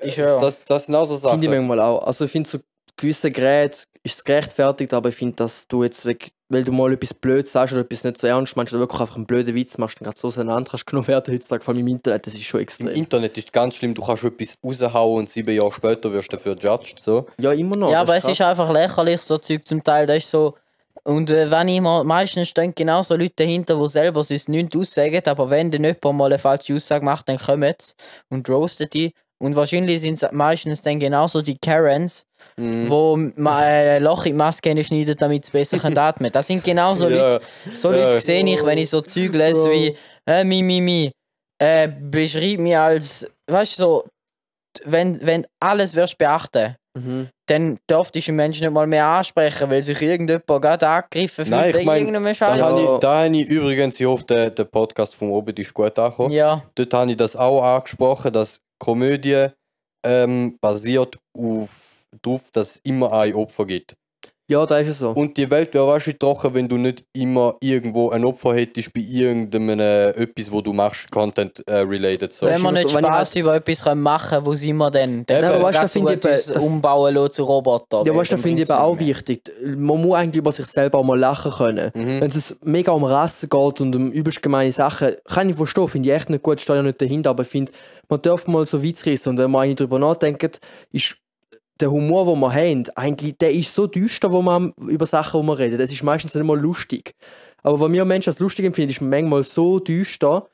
ich höre. Das, das sind auch so Sachen. Finde ich manchmal auch. Also ich finde, so gewisse Geräte ist es gerechtfertigt, aber ich finde, dass du jetzt, weg, weil du mal etwas blöd sagst oder etwas nicht so ernst meinst oder wirklich einfach einen blöden Witz machst, dann gerade so auseinander kannst genommen werden heutzutage, vor allem im Internet, das ist schon Im extrem. Internet ist es ganz schlimm, du kannst etwas raushauen und sieben Jahre später wirst du dafür judged. So. Ja, immer noch. Ja, aber es krass. ist einfach lächerlich, so Zeug zum Teil. Das ist so. Und äh, wenn ich mal, meistens stehen genau so Leute dahinter, die selber sonst nichts aussagen, aber wenn dann jemand mal eine falsche Aussage macht, dann kommen sie und roasten die. Und wahrscheinlich sind es meistens dann genauso die Karens, Mhm. wo ma- äh, Loch in die Maske schneiden, damit sie besser können atmen Das sind genauso Ja. Leute. So Ja. Leute sehe ich, wenn ich so Zeug lese Bro. wie äh, mi, mi, mi. Äh, beschreib mich als, weißt du, so, wenn, wenn alles wirst beachten Mhm. dann dürftest du einen Menschen nicht mal mehr ansprechen, weil sich irgendjemand gerade angegriffen fühlt Nein, ich wegen mein, irgendeinem Da, habe Ja. ich, da habe ich übrigens, ich hoffe, der, der Podcast vom Oben ist gut angekommen. Ja, Dort habe ich das auch angesprochen, dass Komödie ähm, basiert auf darauf, dass es immer ein Opfer gibt. Ja, da ist es so. Und die Welt wäre wahrscheinlich trocken, wenn du nicht immer irgendwo ein Opfer hättest bei irgendeinem äh, etwas, wo du machst, Content äh, related. So. wenn wir immer nicht so, wenn ich Spaß über etwas können machen können, wo sind wir denn? Dann Ja, weißt ganz finde ich das- umbauen lassen zu Robotern. Ja, weißt du, dann finde ich eben auch wichtig. Man muss eigentlich über sich selber auch mal lachen können. Mhm. Wenn es mega um Rassen geht und um übelst gemeine Sachen, kann ich verstehen, finde ich echt nicht gut, stehe ja nicht dahinter, aber ich finde, man darf mal so Witz reissen und wenn man eigentlich darüber nachdenkt, ist der Humor, den wir haben, eigentlich, der ist so düster, wo man über Sachen, wo man redet. Das ist meistens nicht mal lustig. Aber was wir Menschen als lustig empfinden, ist manchmal so düster.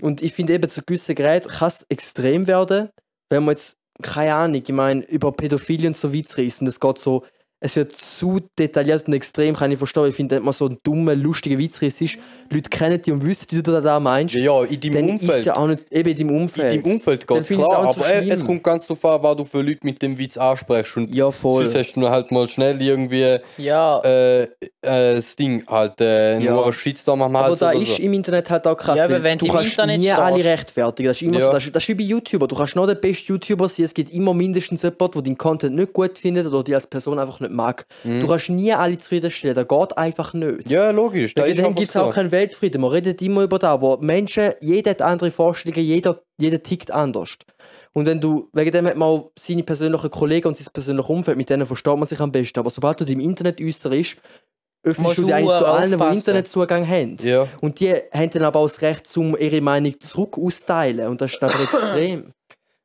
Und ich finde eben, zu gewissen Geräten kann es extrem werden, wenn man jetzt, keine Ahnung, ich meine, über Pädophilie und so Witz reißt und es geht so, es wird zu detailliert und extrem, kann ich verstehen. Ich finde, wenn man so einen dummen, lustigen Witz ist, Leute kennen dich und wissen, wie du da, da meinst, Ja, ja, in deinem dann ist Umfeld. es ja auch nicht, eben in deinem Umfeld. in deinem Umfeld es klar, auch nicht so aber es kommt ganz darauf an, was du für Leute mit dem Witz ansprichst. Und ja, voll. sonst hast du halt mal schnell irgendwie Ja, äh, äh, das Ding halt, äh, Ja. nur einen Shitstorm am Aber Hals da oder ist so. im Internet halt auch krass, Ja, aber wenn du im kannst Internet nie stehst- alle rechtfertigen. Das ist immer Ja. so, das ist, das ist wie bei YouTuber. Du kannst noch der beste YouTuber sein, es gibt immer mindestens jemanden, der deinen Content nicht gut findet oder dich als Person einfach nicht mag. Du kannst nie alle zufriedenstellen, das geht einfach nicht. Mhm. Ja, logisch. Da einfach gibt es auch keinen Weltfrieden. Man redet immer über das, aber Menschen, jeder hat andere Vorstellungen, jeder, jeder tickt anders. Und wenn du, wegen dem hat man auch seine persönlichen Kollegen und sein persönliches Umfeld, mit denen versteht man sich am besten. Aber sobald du dich im Internet äußerst, öffnest du dich eigentlich zu allen, die. Internetzugang haben. Ja. Und die haben dann aber auch das Recht, um ihre Meinung zurück auszuteilen. Und das ist einfach extrem.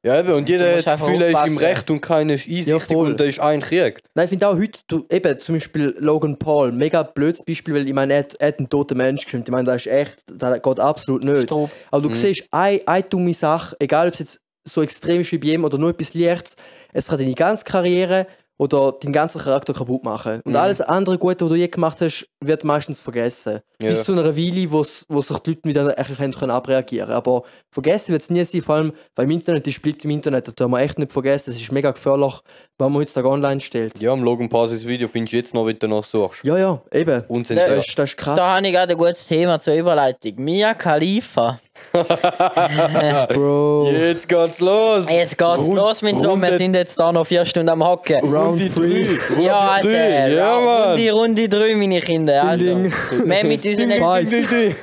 Ja, eben. Und jeder hat das Gefühl, er ist im. Recht und keiner ist einsichtig voll. und da ist ein Krieg. Nein, ich finde auch heute, du, eben zum Beispiel Logan Paul, mega blödes Beispiel, weil ich meine, er hat, er hat einen toten Mensch gefilmt. Ich meine, das ist echt, das geht absolut nicht. Strupp. Aber du Mhm. siehst, eine, eine dumme Sache, egal ob es jetzt so extrem ist wie bei ihm oder nur etwas Leichtes, es kann deine ganze Karriere oder deinen ganzen Charakter kaputt machen. Und Mhm. alles andere Gute, was du je gemacht hast, wird meistens vergessen. Ja. Bis zu einer Weile, wo wo sich die Leute wieder können können abreagieren können. Aber vergessen wird es nie sein, vor allem, weil im Internet ist, bleibt im Internet. Das darf man echt nicht vergessen. Es ist mega gefährlich, was man heutzutage online stellt. Ja, im Logan Paul sein Video findest du jetzt noch, wenn du danach suchst. Ja, ja, eben. Unzensiert. Das ist, das ist krass. Da habe ich gerade ein gutes Thema zur Überleitung. Mia Khalifa. Bro. Jetzt geht's los! Jetzt geht's Rund- los mit so. Wir sind jetzt da noch vier Stunden am Hocken. Round Runde three. drei. Runde Ja, Alter. Ja. Runde, Runde 3, meine Kinder. Also, wir mit unseren Fight. wir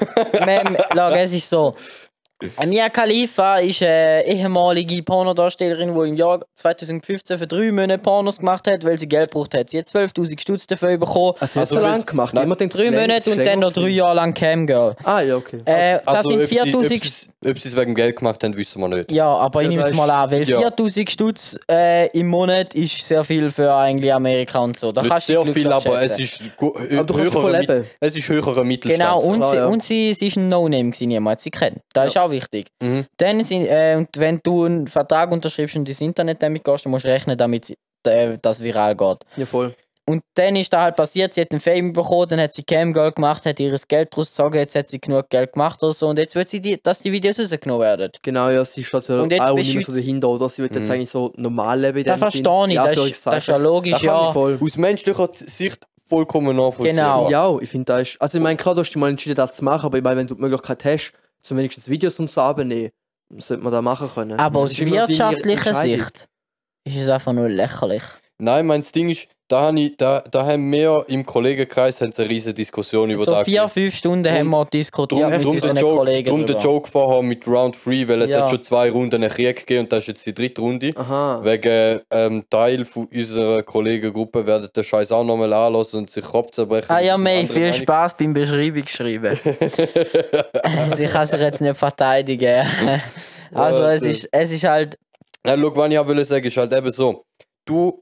haben- Schau, es ist so. Mia Khalifa ist eine ehemalige Pornodarstellerin, die im Jahr 2015 für drei Monate Pornos gemacht hat, weil sie Geld braucht hat. Sie hat 12.000 Stutz dafür bekommen. Also, Also so lange gemacht. Nein, Immer Drei Monate und dann noch drei Jahre lang Camgirl. Ah, ja, okay. Äh, das Also, sind ob sie- ob 4000 sie- Ob sie es wegen Geld gemacht haben, wissen wir nicht. Ja, aber ich Ja, nehme da es mal an, weil ja. 4000 Stutz äh, im Monat ist sehr viel für eigentlich Amerika und so. Da Nicht kannst du sehr viel, aber es ist, Aber höherer, es ist höherer Mittelstand. Genau, und, Klar, sie, ja. und sie, sie ist ein No-Name, gewesen, niemand hat sie kennt. Das ist auch wichtig. Mhm. Dann sind, äh, und wenn du einen Vertrag unterschreibst und ins Internet damit gehst, dann musst du rechnen, damit äh, das viral geht. Ja, voll. Und dann ist da halt passiert, sie hat einen Fame bekommen, dann hat sie Camgirl gemacht, hat ihr Geld daraus gezogen, jetzt hat sie genug Geld gemacht oder so und jetzt will sie, die, dass die Videos rausgenommen werden. Genau, ja, sie steht ja Und jetzt auch nicht mehr so dahinter, oder? Sie wird jetzt Mhm. eigentlich so normal leben in Das verstehe ich, Ja, das, ist, das ist ja logisch, Das ja. Aus menschlicher Sicht vollkommen nachvollziehbar. Genau. Ja, ich finde das ist. Also, ich meine, klar, du hast dich mal entschieden, das zu machen, aber ich meine, wenn du die Möglichkeit hast, zum wenigstens Videos und so abnehmen, sollte man das machen können. Aber aus wirtschaftlicher. Sicht ist es einfach nur lächerlich. Nein, mein Ding ist, da, habe ich, da, da haben wir im Kollegenkreis haben eine riesige Diskussion über So das vier, gehabt. fünf Stunden Drum- haben wir diskutiert Drum, mit drum, unseren Joke, Kollegen der drüber. Joke vorher mit Round 3, weil es Ja. hat schon zwei Runden einen Krieg gegeben und das ist jetzt die dritte Runde. Aha. Wegen ähm, Teil von unserer Kollegengruppe werden den Scheiß auch nochmal anlassen und sich Kopf zerbrechen. Ah ja, May, viel Meinung. Spaß beim Beschreibungsschreiben. Sie kann sich jetzt nicht verteidigen. Also es ist, es ist halt, Ja, schau, was ich auch sagen, ist halt eben so. Du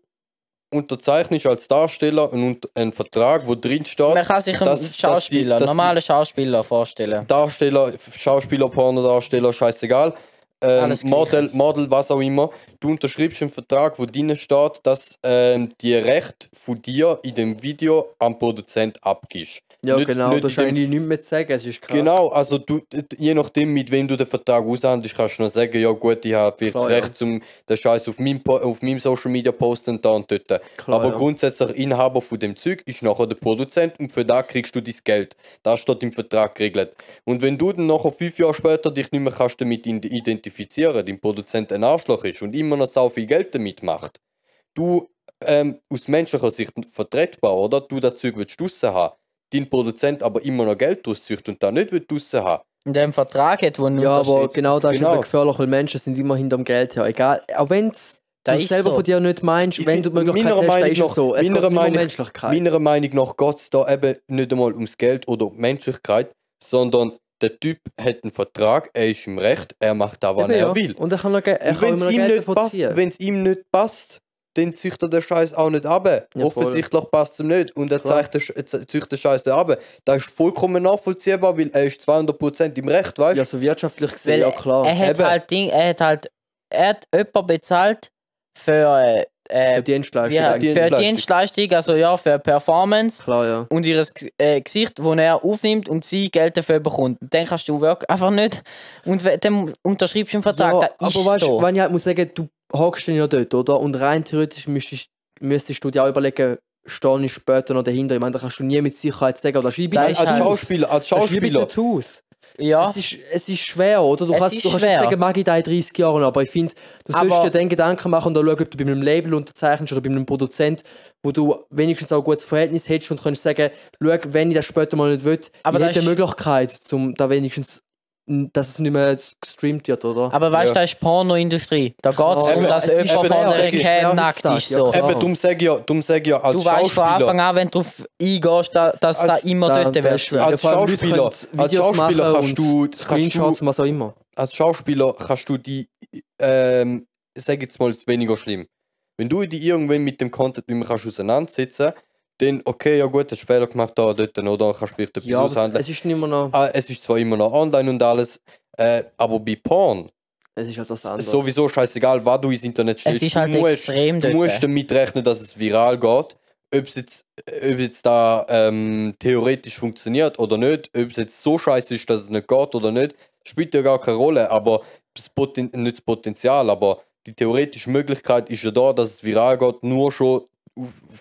unterzeichnest als Darsteller einen, einen Vertrag, wo drin steht, man kann sich einen dass- dass die- Schauspieler, dass normalen Schauspieler vorstellen. Darsteller, Schauspieler, Pornodarsteller, scheißegal. Ähm. Model, Model, was auch immer. Du unterschreibst einen Vertrag, wo drin steht, dass ähm, die Rechte von dir in dem Video am Produzent abgibst. Ja, nicht- genau, nicht da ist in dem- eigentlich nichts mehr sagen, es ist krass. Genau, also du, je nachdem, mit wem du den Vertrag aushandelst, kannst du noch sagen, ja gut, ich habe vielleicht Klar, das Recht, zum den Scheiß auf meinem, auf meinem Social Media posten und da und dort. Klar, Aber ja. grundsätzlich Inhaber von dem Zeug ist nachher der Produzent und für da kriegst du dein Geld. Das steht im Vertrag geregelt. Und wenn du dann nachher fünf Jahre später dich nicht mehr kannst damit identifizieren, dein Produzent ein Arschloch ist und immer noch so viel Geld damit macht, du ähm, aus menschlicher Sicht vertretbar, oder? Du das Zeug willst draussen haben, dein Produzent aber immer noch Geld draus und da nicht will draussen haben. In dem Vertrag hat, wo Ja, aber genau das ist Genau. eben gefährlich, weil Menschen sind immer hinterm Geld her. Egal, auch wenn es Da du ist selber so. von dir nicht meinst, Ich wenn du die Möglichkeit hast, dann Meinung ist es nach- so. Es meiner geht nur um Meinung- Menschlichkeit. Meiner Meinung nach geht es da eben nicht einmal ums Geld oder um Menschlichkeit, sondern der Typ hat einen Vertrag, er ist im Recht, er macht da, was Eben, er ja. will. Und er kann, noch, er kann wenn immer es noch ihm Geld nicht passt, wenn es ihm nicht passt, dann zieht er den Scheiß auch nicht ab. voll. Offensichtlich passt es ihm nicht und er zeigt den, Sch- äh, zieht den Scheiß ab. Das ist vollkommen nachvollziehbar, weil er ist 200% im Recht, weißt du? Ja, so wirtschaftlich gesehen, Weil ja klar. er hat Eben. halt Ding, er hat halt, er hat jemanden bezahlt für, äh, Eine äh, Dienstleistung ja, eigentlich. für Dienstleistung. Dienstleistung, also ja, für Performance Klar, ja. und ihr äh, Gesicht, das er aufnimmt und sie Geld dafür bekommt. Und dann kannst du wirklich einfach nicht, und dann unterschreibst du einen Vertrag, ja, das ist aber weißt du, so. wenn ich halt muss sagen, du hockst ja dort, oder? Und rein theoretisch müsstest, müsstest du dir auch überlegen, stehe ich später noch dahinter. Ich meine, da kannst du nie mit Sicherheit sagen, oder schreibe ich ist als halt- Schauspieler, als Schauspieler. Ja, Es, ist, es ist schwer, oder? Du Es kannst, du kannst nicht sagen, mag ich da in 30 Jahren, aber ich finde, du sollst Aber- dir den Gedanken machen und dann schauen, ob du bei einem Label unterzeichnest oder bei einem Produzent, wo du wenigstens auch ein gutes Verhältnis hättest und kannst sagen, schau, wenn ich das später mal nicht will, Aber ich hätte eine Möglichkeit, zum, da wenigstens, dass es nicht mehr gestreamt wird, oder? aber weißt du, Ja. das ist Pornoindustrie. Da geht es Ja, darum, eben, dass jemand von der Cam nackt ist. ja, So. klar. Eben, darum sage ich ja, darum ich ja als Du weißt von. Anfang an, wenn du drauf eingehst, da, dass da Als- immer Da- dort da wird. ist schwer. Als Ja, Schauspieler- als Schauspieler kannst du- kannst Screenshots was auch immer. als Schauspieler kannst du die, ähm, sag jetzt mal, es ist weniger schlimm. Wenn du dich irgendwann mit dem Content nicht mehr kannst auseinandersetzen dann, okay, ja gut, hast du Fehler gemacht da, dort, oder kannst vielleicht etwas Ja, aber es, aushandeln. es ist nicht immer noch, Ah, es ist zwar immer noch online und alles, äh, aber bei Porn es ist halt was ist anderes. sowieso scheißegal, was du ins Internet Es stellst. ist halt du musst, extrem du musst damit rechnen, dass es viral geht. Ob es jetzt, ob jetzt da ähm, theoretisch funktioniert oder nicht, ob es jetzt so scheiße ist, dass es nicht geht oder nicht, spielt ja gar keine Rolle. Aber das Poten nicht das Potenzial, aber die theoretische Möglichkeit ist ja da, dass es viral geht, nur schon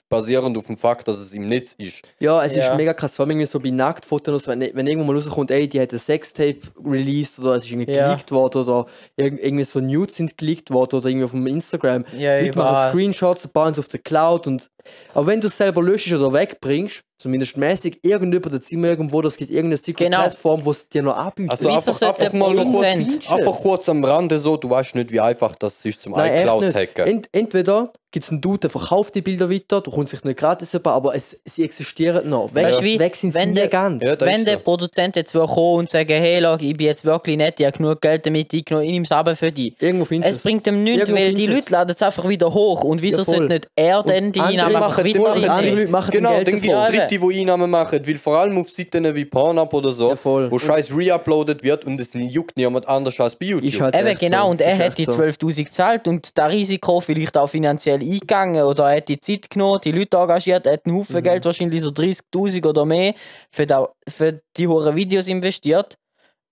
basierend auf dem Fakt, dass es im Netz ist. Ja, es Ja. ist mega krass, vor allem irgendwie so bei Nacktfotos, wenn, wenn irgendwo mal rauskommt, ey, die hat ein Sextape released oder es ist irgendwie Ja. geleakt worden oder irg irgendwie so Nudes sind geleakt worden oder irgendwie auf dem Instagram. Ja, Leute machen. Screenshots, bauen es auf der Cloud und auch wenn du es selber löschst oder wegbringst, zumindest mäßig, irgendjemand, da sind wir irgendwo, das gibt irgendeine Secret Genau. Plattform, wo es dir noch anbietet. Also Wieso einfach, einfach mal kurz, einfach kurz am Rande so, du weißt nicht, wie einfach das ist zum Nein, iCloud hacken. Ent, entweder gibt es einen Dude, der verkauft die Bilder weiter, du kommst sich nicht gratis über, aber es, sie existieren noch. Weg, Weißt wie, weg sind sie wenn nie der- ganz. Ja, Wenn der so. Produzent jetzt will kommen und sagen, hey, schau, ich bin jetzt wirklich nett, ich habe genug Geld damit ich nehme es aber für dich. Irgendwo findest Es bringt ihm nichts, Irgendwo weil die Leute laden es einfach wieder hoch. Und wieso Ja, sollte nicht er denn die Einnahmen einfach machen- die wieder machen-? Leute machen Genau, Geld dann gibt es Dritte, die Einnahmen machen, weil vor allem auf Seiten wie Pornhub oder so, Ja, wo scheiß reuploadet wird und es juckt niemand anders als bei YouTube. Ist halt Eben genau, so. und er Ist hat die so. 12.000 gezahlt und das Risiko vielleicht auch finanziell eingegangen oder er hat die Zeit genommen, die Leute engagiert, er hat einen Mhm. Haufen Geld, wahrscheinlich so 30.000 oder mehr, für, da, für die hohen Videos investiert.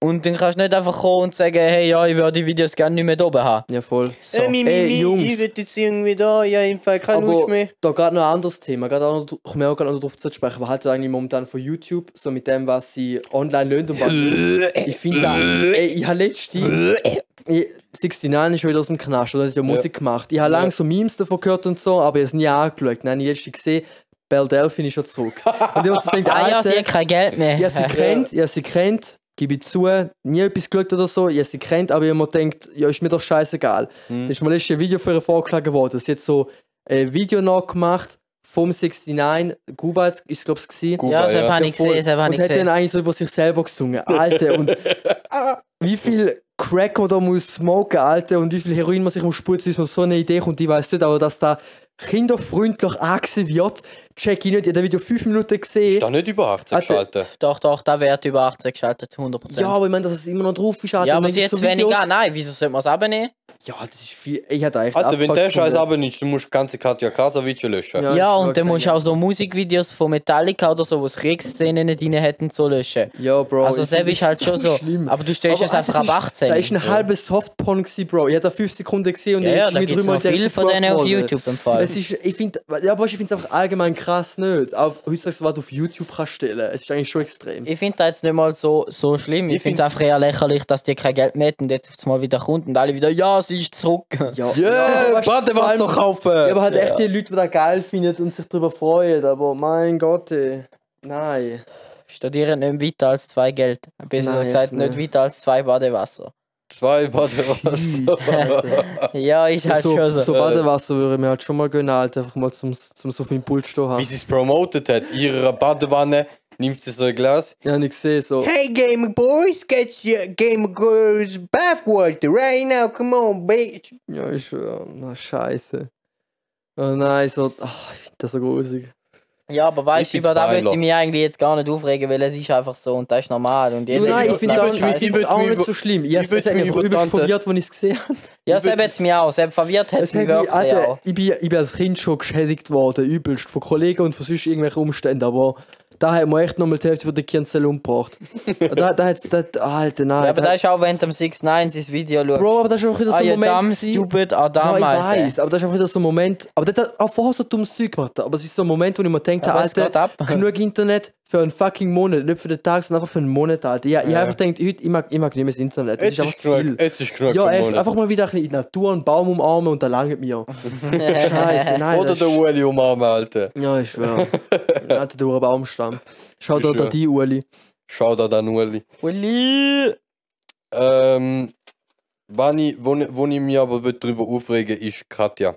Und dann kannst du nicht einfach kommen und sagen, hey, ja, ich würde die Videos gerne nicht mehr da oben haben. Ja, voll. So. Äh, mi, mi, Ey, mi, Jungs. ich will jetzt irgendwie da, ja, im Fall keine Lust Aber mehr. da gerade noch ein anderes Thema, gerade auch noch, ich komme auch gerade noch darauf zu sprechen, was haltet ihr eigentlich momentan von YouTube, so mit dem, was sie online lösen und was Ich finde da, ey, ich habe letzte, ich, 69 ist schon wieder aus dem Knast, oder? hat ja Musik gemacht. Ich habe Ja. lange so Memes davon gehört und so, aber ich habe es nie angeschaut. Dann habe ich letzte gesehen, Belle Delphine ist schon zurück. Und ich habe so gedacht, Ah ja, sie hat kein Geld mehr. habe sie kennt, ich habe sie kennt, gebe ich zu, nie etwas geschaut oder so, ich habe sie kennt, aber ich habe mir gedacht, ja, ist mir doch scheißegal. Mhm. Da ist mir letztes ein Video für ihr vorgeschlagen worden. Sie hat so ein Video nachgemacht vom 69, Guba ist es glaube ich gewesen. Guba, ja, das ja. habe ich gesehen, das habe und ich hat dann eigentlich so über sich selber gesungen. Alter, und wie viel Crack man da muss smoken, Alter, und wie viel Heroin man sich muss spritzen, bis man so eine Idee kommt. Ich weiß nicht, aber dass da kinderfreundlich angesehen wird, check ich nicht. Ich habe das Video fünf Minuten gesehen. Ist da nicht über 18 Alter. geschaltet? Doch, doch, da wird über 18 geschaltet, zu 100%. Ja, aber ich meine, dass es immer noch drauf ist. Alter. ja aber dann sie gibt's jetzt so weniger. Nein, wieso sollte man es abnehmen? Ja, das ist viel. Ich hätte echt Alter, wenn der Scheiß gefunden. aber nicht, du musst die ganze Katja Krasavic löschen. Ja, Ja, und dann musst du auch so Musikvideos von Metallica oder so, wo es Kriegsszenen drin hätten, so löschen. Ja, Bro. also selbst ist halt schon so. schlimm. Aber du stellst es einfach ab das ist- 18. Da ist ein halber Softporn gewesen, Bro. Ich habe da 5 Sekunden gesehen und ja, ich ja, da mir gibt es dreimal noch viel von denen auf. YouTube im Fall. Es ist, ich finde, ja, aber ich finde es einfach allgemein krass nicht. Auch heutzutage, was du auf YouTube kannst stellen. Es ist eigentlich schon extrem. Ich finde das jetzt nicht mal so, so schlimm. Ich, Ich finde es einfach eher lächerlich, dass die kein Geld mehr hätten und jetzt auf einmal wieder kommt und alle wieder, ja, sie ist zurück. Ja, Yeah, du, vor Badewasser allem- kaufen! Ja, aber halt Ja. echt die Leute, die das geil finden und sich darüber freuen. Aber mein Gott, ey. Nein. Studieren nicht weiter als zwei Geld. Besser Nein, gesagt, nicht. weiter als zwei Badewasser. Zwei Badewasser. ja, ist halt so, schon so. so Badewasser würde ich mir halt schon mal gönnen, Alter. Einfach mal zum, zum so auf meinem Pult stehen haben. Wie sie es promotet hat. In ihrer Badewanne nimmt sie so ein Glas. Ja, nicht gesehen, so. Hey Gamer Boys, get your Gamer Girls bathwater right now, come on, bitch. Ja, ich schwör. Na, scheiße. Oh nein, so. Ach, ich finde das so grusig. Ja, aber weißt du, über das würde ich mich eigentlich jetzt gar nicht aufregen, weil es ist einfach so und das ist normal. Und jeder- nein, ich finde es auch, nicht so schlimm. Ich, ich es über übelst verwirrt, als ich es gesehen habe. Ja, hat es mich auch. Selbst verwirrt hat es mich, wirklich Alter, auch. ich, bin, ich bin als Kind schon geschädigt worden, übelst, von Kollegen und von sonst irgendwelchen Umständen, aber da hat man echt nochmal die Hälfte von der Kirnzelle umgebracht. da, da hat's, da, Alter, nein. Ja, aber da, das ist auch, wenn du am 6 9 sein Video schaust. Bro, aber das ist einfach wieder so ah, ein ja, Moment gewesen- stupid, Adam, ja, ich weiß, aber das ist einfach wieder so ein Moment. Aber der hat auch vorher so dummes Zeug gemacht. Aber es ist so ein Moment, wo ich mir denke, es Alter, genug Internet für einen fucking Monat. Nicht für den Tag, sondern einfach für einen Monat, Alter. Ja, ich Ja. habe einfach gedacht, heute, ich mag, ich mag nicht mehr das Internet. Das Jetzt ist ist genug, jetzt ist genug Ja, echt. Einfach mal wieder ein bisschen in die Natur einen Baum umarmen und dann langt mir. Scheiße, nein. Oder das der ist- Ueli umarmen, Alter. Ja, ich schwöre. Alter, der Baumstamm. Schau da, Ich da schwör. die Ueli. Schau da den Ueli. Uli. Ähm, wann ich, wo, ich- wo ich mich aber will drüber aufregen ist Katja.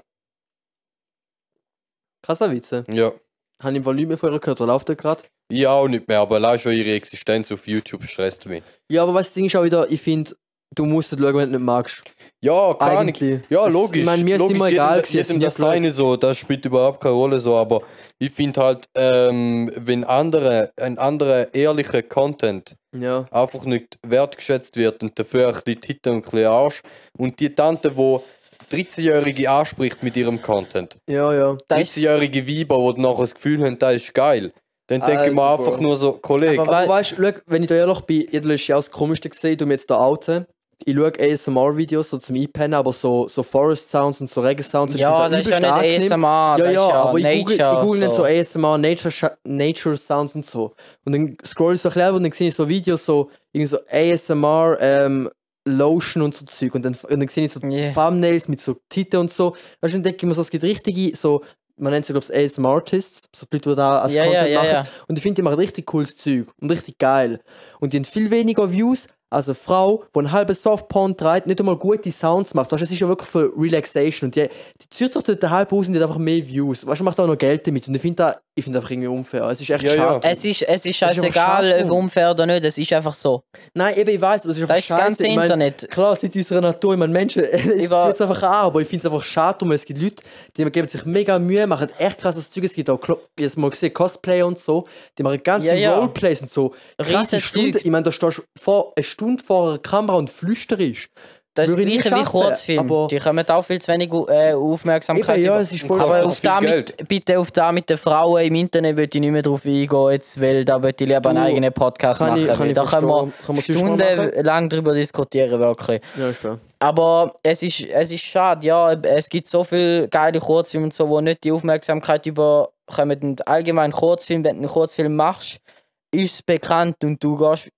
Krasser Witze. Ja. Habe ich im von ihr gehört. Oder läuft der gerade? Ich auch nicht mehr, aber allein schon ihre Existenz auf YouTube stresst mich. Ja, aber was das Ding ist auch wieder, ich finde, du musst nicht schauen, wenn du nicht magst. Ja, Ahnung. Eigentlich. Ja, Das- logisch. Ich meine, mir ist logisch, immer jedem- egal Jedem sind das seine so, das spielt überhaupt keine Rolle so, aber ich finde halt, ähm, wenn andere, ein anderer ehrlicher Content Ja. einfach nicht wertgeschätzt wird und dafür ein bisschen Titel und ein bisschen Arsch und die Tante, wo 13-Jährige anspricht mit ihrem Content, Ja, ja. Das ist- 13-jährige Weiber, die nachher das Gefühl haben, das ist geil, dann denke ich mir Alter, einfach nur so, Kollege, Aber Aber weißt du, wenn ich da ehrlich bin, jeder ist ja auch das Komischste gesehen, du mir jetzt da outen. Ich schaue ASMR-Videos so zum Einpennen, aber so, so Forest Sounds und so Reggae Sounds. ich Ja, das ist ja nicht. ASMR, Ja, das ja, ist ja aber ich google, ich Nature. google dann so. ASMR, Nature, Nature Sounds und so. Und dann scroll ich so ein bisschen und dann sehe ich so Videos, so, irgendwie so ASMR, ähm, Lotion und so Zeug. Und dann, und dann sehe ich so Yeah. Thumbnails mit so Titeln und so. Weißt du, dann denke ich mir so, es gibt richtige, so man nennt sie, glaube ich, ASM Artists, so die Leute, die da als ja, Content ja, machen. Und ich finde, die machen richtig cooles Zeug und richtig geil. Und die haben viel weniger Views als eine Frau, die einen halben Softporn trägt, nicht einmal gute Sounds macht. Weißt du, es ist ja wirklich für Relaxation. Und die, die zieht sich dort halb aus und die hat einfach mehr Views. Weißt du, macht auch noch Geld damit. Und ich finde das ich finde das einfach irgendwie unfair. Es ist echt Ja, ja. schade. Es ist, es ist Das scheißegal, ob unfair oder nicht, es ist einfach so. Nein, eben, ich weiß, aber es ist einfach Das ist das ganze. Ich mein, Internet. Klar, es ist unserer Natur. Ich meine, Menschen, es sieht war- jetzt einfach an, aber ich finde es einfach schade, weil es gibt Leute, die geben sich mega Mühe, machen echt krasses Zeug. Es gibt auch, habe mal gesehen, Cosplayer und so, die machen ganze Ja, ja. Roleplays und so. Krasse Stunden. Ich meine, da stehst du vor, eine Stunde vor einer Kamera und flüsterst. Das ist das ich nicht gleiche wie schaffen, Kurzfilm. aber- Die kommen auch viel zu wenig äh, Aufmerksamkeit Eben, ja, es ist voll Aber auf viel da Geld. mit, bitte auf da mit den Frauen im Internet würde ich nicht mehr drauf eingehen, jetzt, weil da würde ich lieber einen Du, eigenen Podcast kann machen. ich- kann da können wir machen? stundenlang darüber diskutieren, wirklich. Ja, ist fair. Aber es ist, es ist schade, ja. Es gibt so viele geile Kurzfilme und so, wo nicht die Aufmerksamkeit überkommen. Und allgemein Kurzfilm, wenn du einen Kurzfilm machst, ist es bekannt und du gehst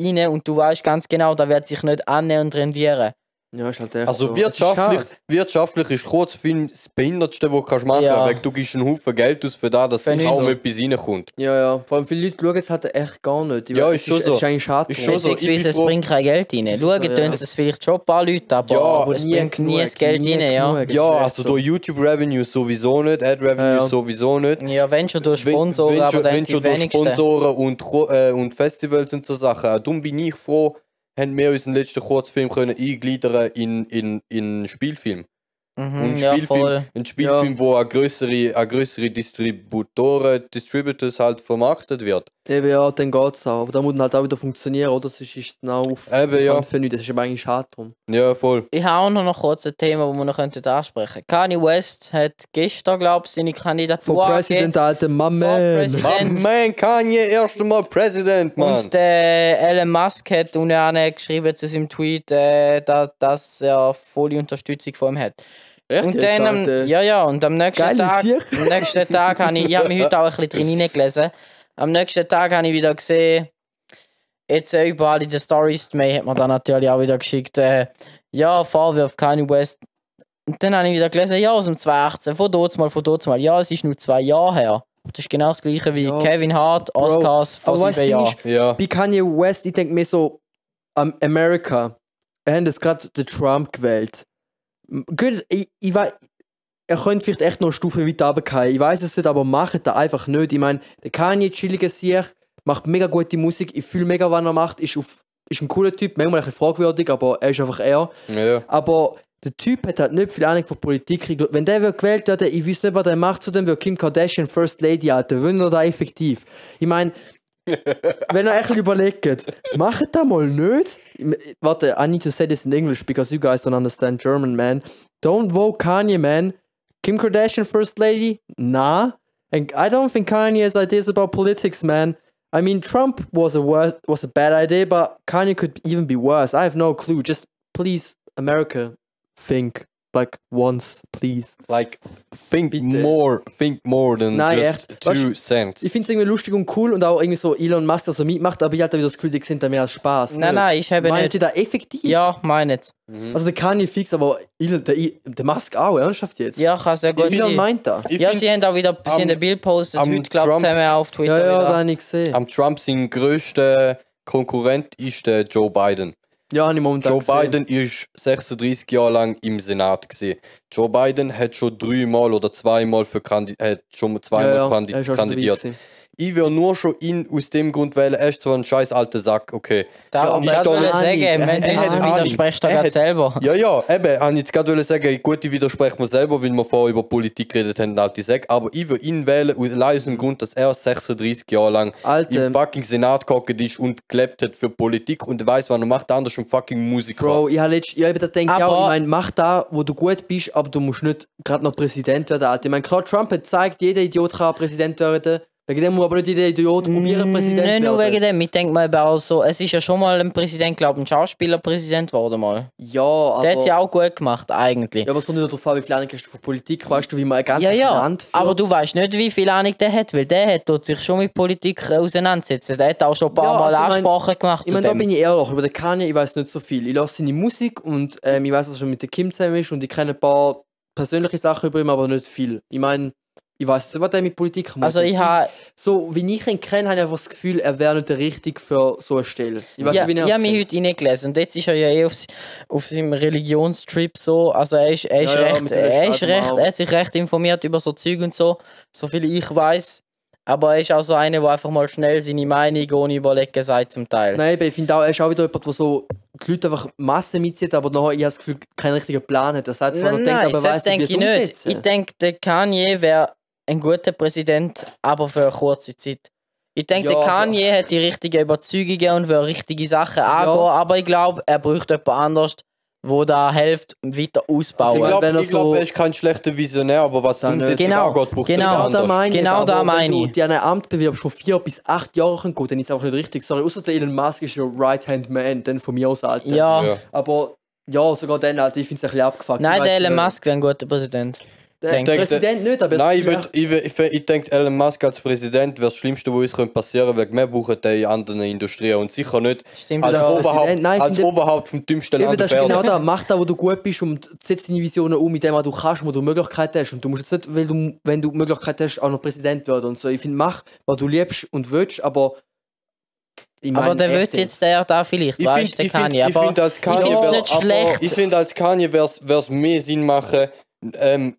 rein und du weißt ganz genau, da wird sich nicht annähernd rendieren. Ja, ist halt echt Also so. wirtschaftlich, Es ist wirtschaftlich ist Kurzfilm das Behindertste, was du kannst machen Ja. kannst. Du gibst einen Haufen Geld aus für das, dass ich kaum so. etwas reinkommt. Ja, ja. Vor allem viele Leute schauen es halt echt gar nicht. Ich Ja, weiß, ist es schon Es so. ist eigentlich schade. Ist drum. schon so. ich bin Beziehungsweise es froh- bringt kein Geld rein. Schauen ja. tun es vielleicht schon ein paar Leute, aber, Ja, aber es nie bringt nie das Geld nie rein. Ja. genug. Ja, also so. durch YouTube Revenues sowieso nicht, Ad Revenues Ja, ja. sowieso nicht. ja, wenn schon durch Wenn- Sponsoren, wenn aber schon, dann wenn die schon durch wenigsten. Sponsoren und, äh, und Festivals und so Sachen. Darum bin ich froh, haben wir unseren letzten Kurzfilm können eingliedern in, in, in einen Spielfilm. Mhm, Und ja, Spielfilm, voll. ein Spielfilm, wo an größere, an größere Distributoren, Distributors halt vermarktet wird. Eben, ja, dann geht's auch. Aber da muss dann halt auch wieder funktionieren, oder? Sonst ist es auf Eben, ja. Für nichts. Das ist aber eigentlich schade drum. Ja, voll. Ich habe auch noch kurz ein Thema, das wir noch könnten ansprechen könnten. Kanye West hat gestern, glaube ich, seine Kandidatur Von President, alter Mann. President. My Präsident. man Kanye, erst einmal Präsident, Mann. Und der Elon Musk hat unten geschrieben zu seinem Tweet, äh, da, dass er volle Unterstützung von ihm hat. Echt? und dann, am, ja, ja, und am nächsten Geile Tag, am nächsten Tag habe ich, ich habe mich heute auch ein bisschen drin hineingelesen. Am nächsten Tag habe ich wieder gesehen, jetzt äh, überall in den Stories, May hat mir dann natürlich auch wieder geschickt, äh, ja, Vorwurf Kanye West. Und dann habe ich wieder gelesen, ja, aus dem 2018, von dort mal, von dort mal, ja, es ist nur zwei Jahre her. Das ist genau das gleiche wie Ja. Kevin Hart, Oscars vor weißt sieben Jahren. ist- Ja. Bei Kanye West, ich denke mir so, am America, wir haben jetzt gerade den Trump gewählt. Gut, ich, ich weiß, er könnte vielleicht echt noch eine Stufe weiter runtergehen. Ich weiß es nicht, aber macht das einfach nicht. Ich meine, der Kanye, chilliger Sieg, macht mega gute Musik. Ich fühle mega, was er macht. Ist, auf, ist ein cooler Typ, manchmal ein bisschen fragwürdig, aber er ist einfach er. Ja. Aber der Typ hat halt nicht viel Ahnung von Politik. Wenn der wird gewählt werden, ich weiß nicht, was der macht, zu dem wird Kim Kardashian First Lady, Alter. Wenn er da effektiv? Ich meine, wenn ihr echt überlegt, macht das mal nicht. Warte, I need to say this in English because you guys don't understand German, man. Don't vote Kanye, man. Kim Kardashian First Lady? Nah. And I don't think Kanye has ideas about politics, man. I mean, Trump was a was a bad idea, but Kanye could even be worse. I have no clue. Just please, America, think like once, please. Like, think Bitte. more, think more than Nein, just echt. two Weißt du, cents. Ich finde es irgendwie lustig und cool und auch irgendwie so Elon Musk, der so mitmacht, aber ich hatte wieder das Gefühl, die sind da mehr als Spaß. Nein, nein, ich habe Meint nicht. ihr da effektiv? Ja, meinet. Also der Kanye fix, aber Elon, der, der Musk auch, ernsthaft jetzt? Ja, kann sehr gut Elon sein. meint da? Ich Ja, find, sie haben auch wieder sie am- haben ein Bild gepostet, am heute glaube ich Trump- zusammen auf Twitter Ja, ja, wieder. da habe ich gesehen. am Trump sein grösster Konkurrent ist der Joe Biden. Ja, habe ich momentan Joe gesehen. Biden ist 36 Jahre lang im Senat gesehen. Joe Biden hat schon dreimal oder zweimal für Kandi hat schon zweimal ja, ja, kandi ist auch schon dabei kandidiert. Ich will nur schon ihn aus dem Grund wählen. Er ist so ein scheiß alter Sack, okay. Darum Ja, ja, aber wollte er ich hat sagen, wenn du widersprichst du Er gerade selber. Ja, ja, eben, habe ich jetzt gerade sagen, gut, ich widerspreche mir selber, weil wir vorher über Politik geredet haben, alte Sack. Aber ich will ihn wählen, aus- allein aus dem Grund, dass er 36 Jahre lang Alter. im fucking Senat gehockt ist und gelebt hat für Politik und weiß, was er macht, anders ein fucking Musiker. Bro, ich habe letzt- ja, eben da denke ich Aber- auch, ich meine, mach da, wo du gut bist, aber du musst nicht gerade noch Präsident werden, Alter. Ich meine, klar, Trump hat gezeigt, jeder Idiot kann Präsident werden. Wegen dem muss aber nicht jeder Idiot probieren, Präsident Nicht nur werden. wegen dem, ich denke mal eben auch so, es ist ja schon mal ein Präsident, glaube ich, ein Schauspielerpräsident geworden mal. Ja, aber... Der hat es ja auch gut gemacht, eigentlich. Ja, aber es kommt nicht darauf an, wie viel Ahnung hast du von Politik, weißt du, wie man ein ganzes Ja, ja, Land führt. aber du weißt nicht, wie viel Ahnung der hat, weil der hat sich schon mit Politik auseinandersetzen. Der hat auch schon ein paar Ja, Mal also ich mein- Ansprachen gemacht Ich meine, da bin ich ehrlich, über den Kanye, ich weiß nicht so viel. Ich lasse seine Musik und ähm, ich weiß, dass er schon mit der Kim zusammen ist und ich kenne ein paar persönliche Sachen über ihn, aber nicht viel. Ich meine, ich weiß nicht, was der mit Politik macht. Also ich habe So, wie ich ihn kenne, habe ich einfach das Gefühl, er wäre nicht der Richtige für so eine Stelle. Ich weiß ja, nicht, wie er ich habe mich heute reingelesen und jetzt ist er ja eh auf, auf seinem Religionstrip so, also er ist, er ist Ja, ja, recht, dem er ist recht, er hat sich recht informiert über so Zeug und so, so viel ich weiß. Aber er ist auch so einer, der einfach mal schnell seine Meinung ohne Überlegen sagt zum Teil. Nein, ich finde auch, er ist auch wieder jemand, der so die Leute einfach Massen mitzieht, aber nachher, ich habe das Gefühl, keinen richtigen Plan hat. Er sagt zwar noch Nein, denkt, nein, aber das er weiß nicht, wie ich er es umsetzen. Ich denke, der Kanye wäre ein guter Präsident, aber für eine kurze Zeit. Ich denke, Ja, der also- Kanye hat die richtigen Überzeugungen und will richtige Sachen angehen, aber ich glaube, er bräuchte jemand anders, wo da hilft, weiter Ich ausbauen. Also, glaube, wenn er ich glaub, so- er ist kein schlechter Visionär, aber was Dann, äh, Umsetzung Genau, angeht, braucht genau. er Genau, da meine ich. Genau aber da wenn meine du ich. dir ein Amt bewirbst, von vier bis acht Jahren geht, dann ist es einfach nicht richtig. Sorry, außer der Elon Musk ist ja Right-Hand-Man, dann von mir aus, Alter. Ja. Ja. Aber ja, sogar dann, Alter, ich finde es ein bisschen abgefuckt. Nein, Ich der Elon Musk wäre ein guter Präsident. Der Präsident nicht, aber Nein, ich, würd, ich, ich, ich denke, Elon Musk als Präsident wäre das Schlimmste, was uns passieren könnte, weil wir brauchen den in anderen Industrien und sicher nicht Stimmt als. Oberhaupt, Nein, als finde- Oberhaupt vom dümmsten Land das der ist genau das. Mach das, wo du gut bist und setz deine Visionen um mit dem, was du kannst, wo du Möglichkeiten hast. Und du musst jetzt nicht, weil du, wenn du Möglichkeiten hast, auch noch Präsident werden und so. Ich finde, mach, was du liebst und willst, aber. Ich Aber mein, der echt wird jetzt. der da vielleicht, Ich weißt finde, du, ich der find, Kanye. ich Aber find, aber finde, als Kanye wäre es mehr Sinn machen, ähm,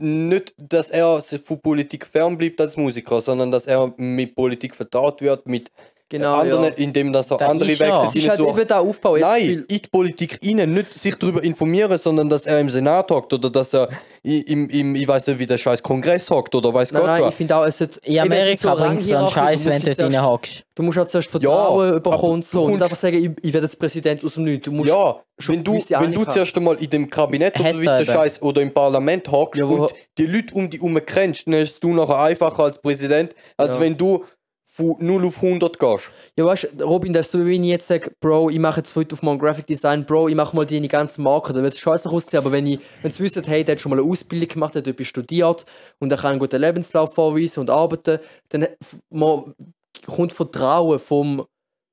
nicht, dass er von Politik fernbleibt als Musiker, sondern dass er mit Politik vertraut wird, mit Genau, anderen, ja. indem dass er Das andere ist ja. Ist halt eben der Aufbau. Jetzt Nein, in die Politik rein, nicht sich darüber informieren, sondern dass er im Senat hockt oder dass er im, im ich weiß nicht, wie der scheiß Kongress hockt oder weiß nein, Gott nein, ich was. finde auch, es hat, in ist so Amerika bringt es so einen Ranghierarchie, Scheiß, wenn du dort hockst. Du musst halt zuerst Vertrauen aber bekommen so. Und einfach sagen, ich, ich werde jetzt Präsident aus dem Nichts. Du musst Ja, schon wenn du, wenn du zuerst einmal in dem Kabinett oder Hätte wie der eben. Scheiß oder im Parlament hockst Ja, und die Leute um dich herum kennst, dann ist du nachher einfacher als Präsident, als Ja. wenn du von 0 auf 100 gehst. Ja, weißt du, Robin, das ist so, wie wenn ich jetzt sage, Bro, ich mache jetzt heute auf meinem Graphic Design, Bro, ich mache mal deine ganzen Marken, dann wird es scheiße aussehen, aber wenn ich, wenn sie wissen, hey, der hat schon mal eine Ausbildung gemacht, der hat etwas studiert und er kann einen guten Lebenslauf vorweisen und arbeiten, dann man, kommt Vertrauen vom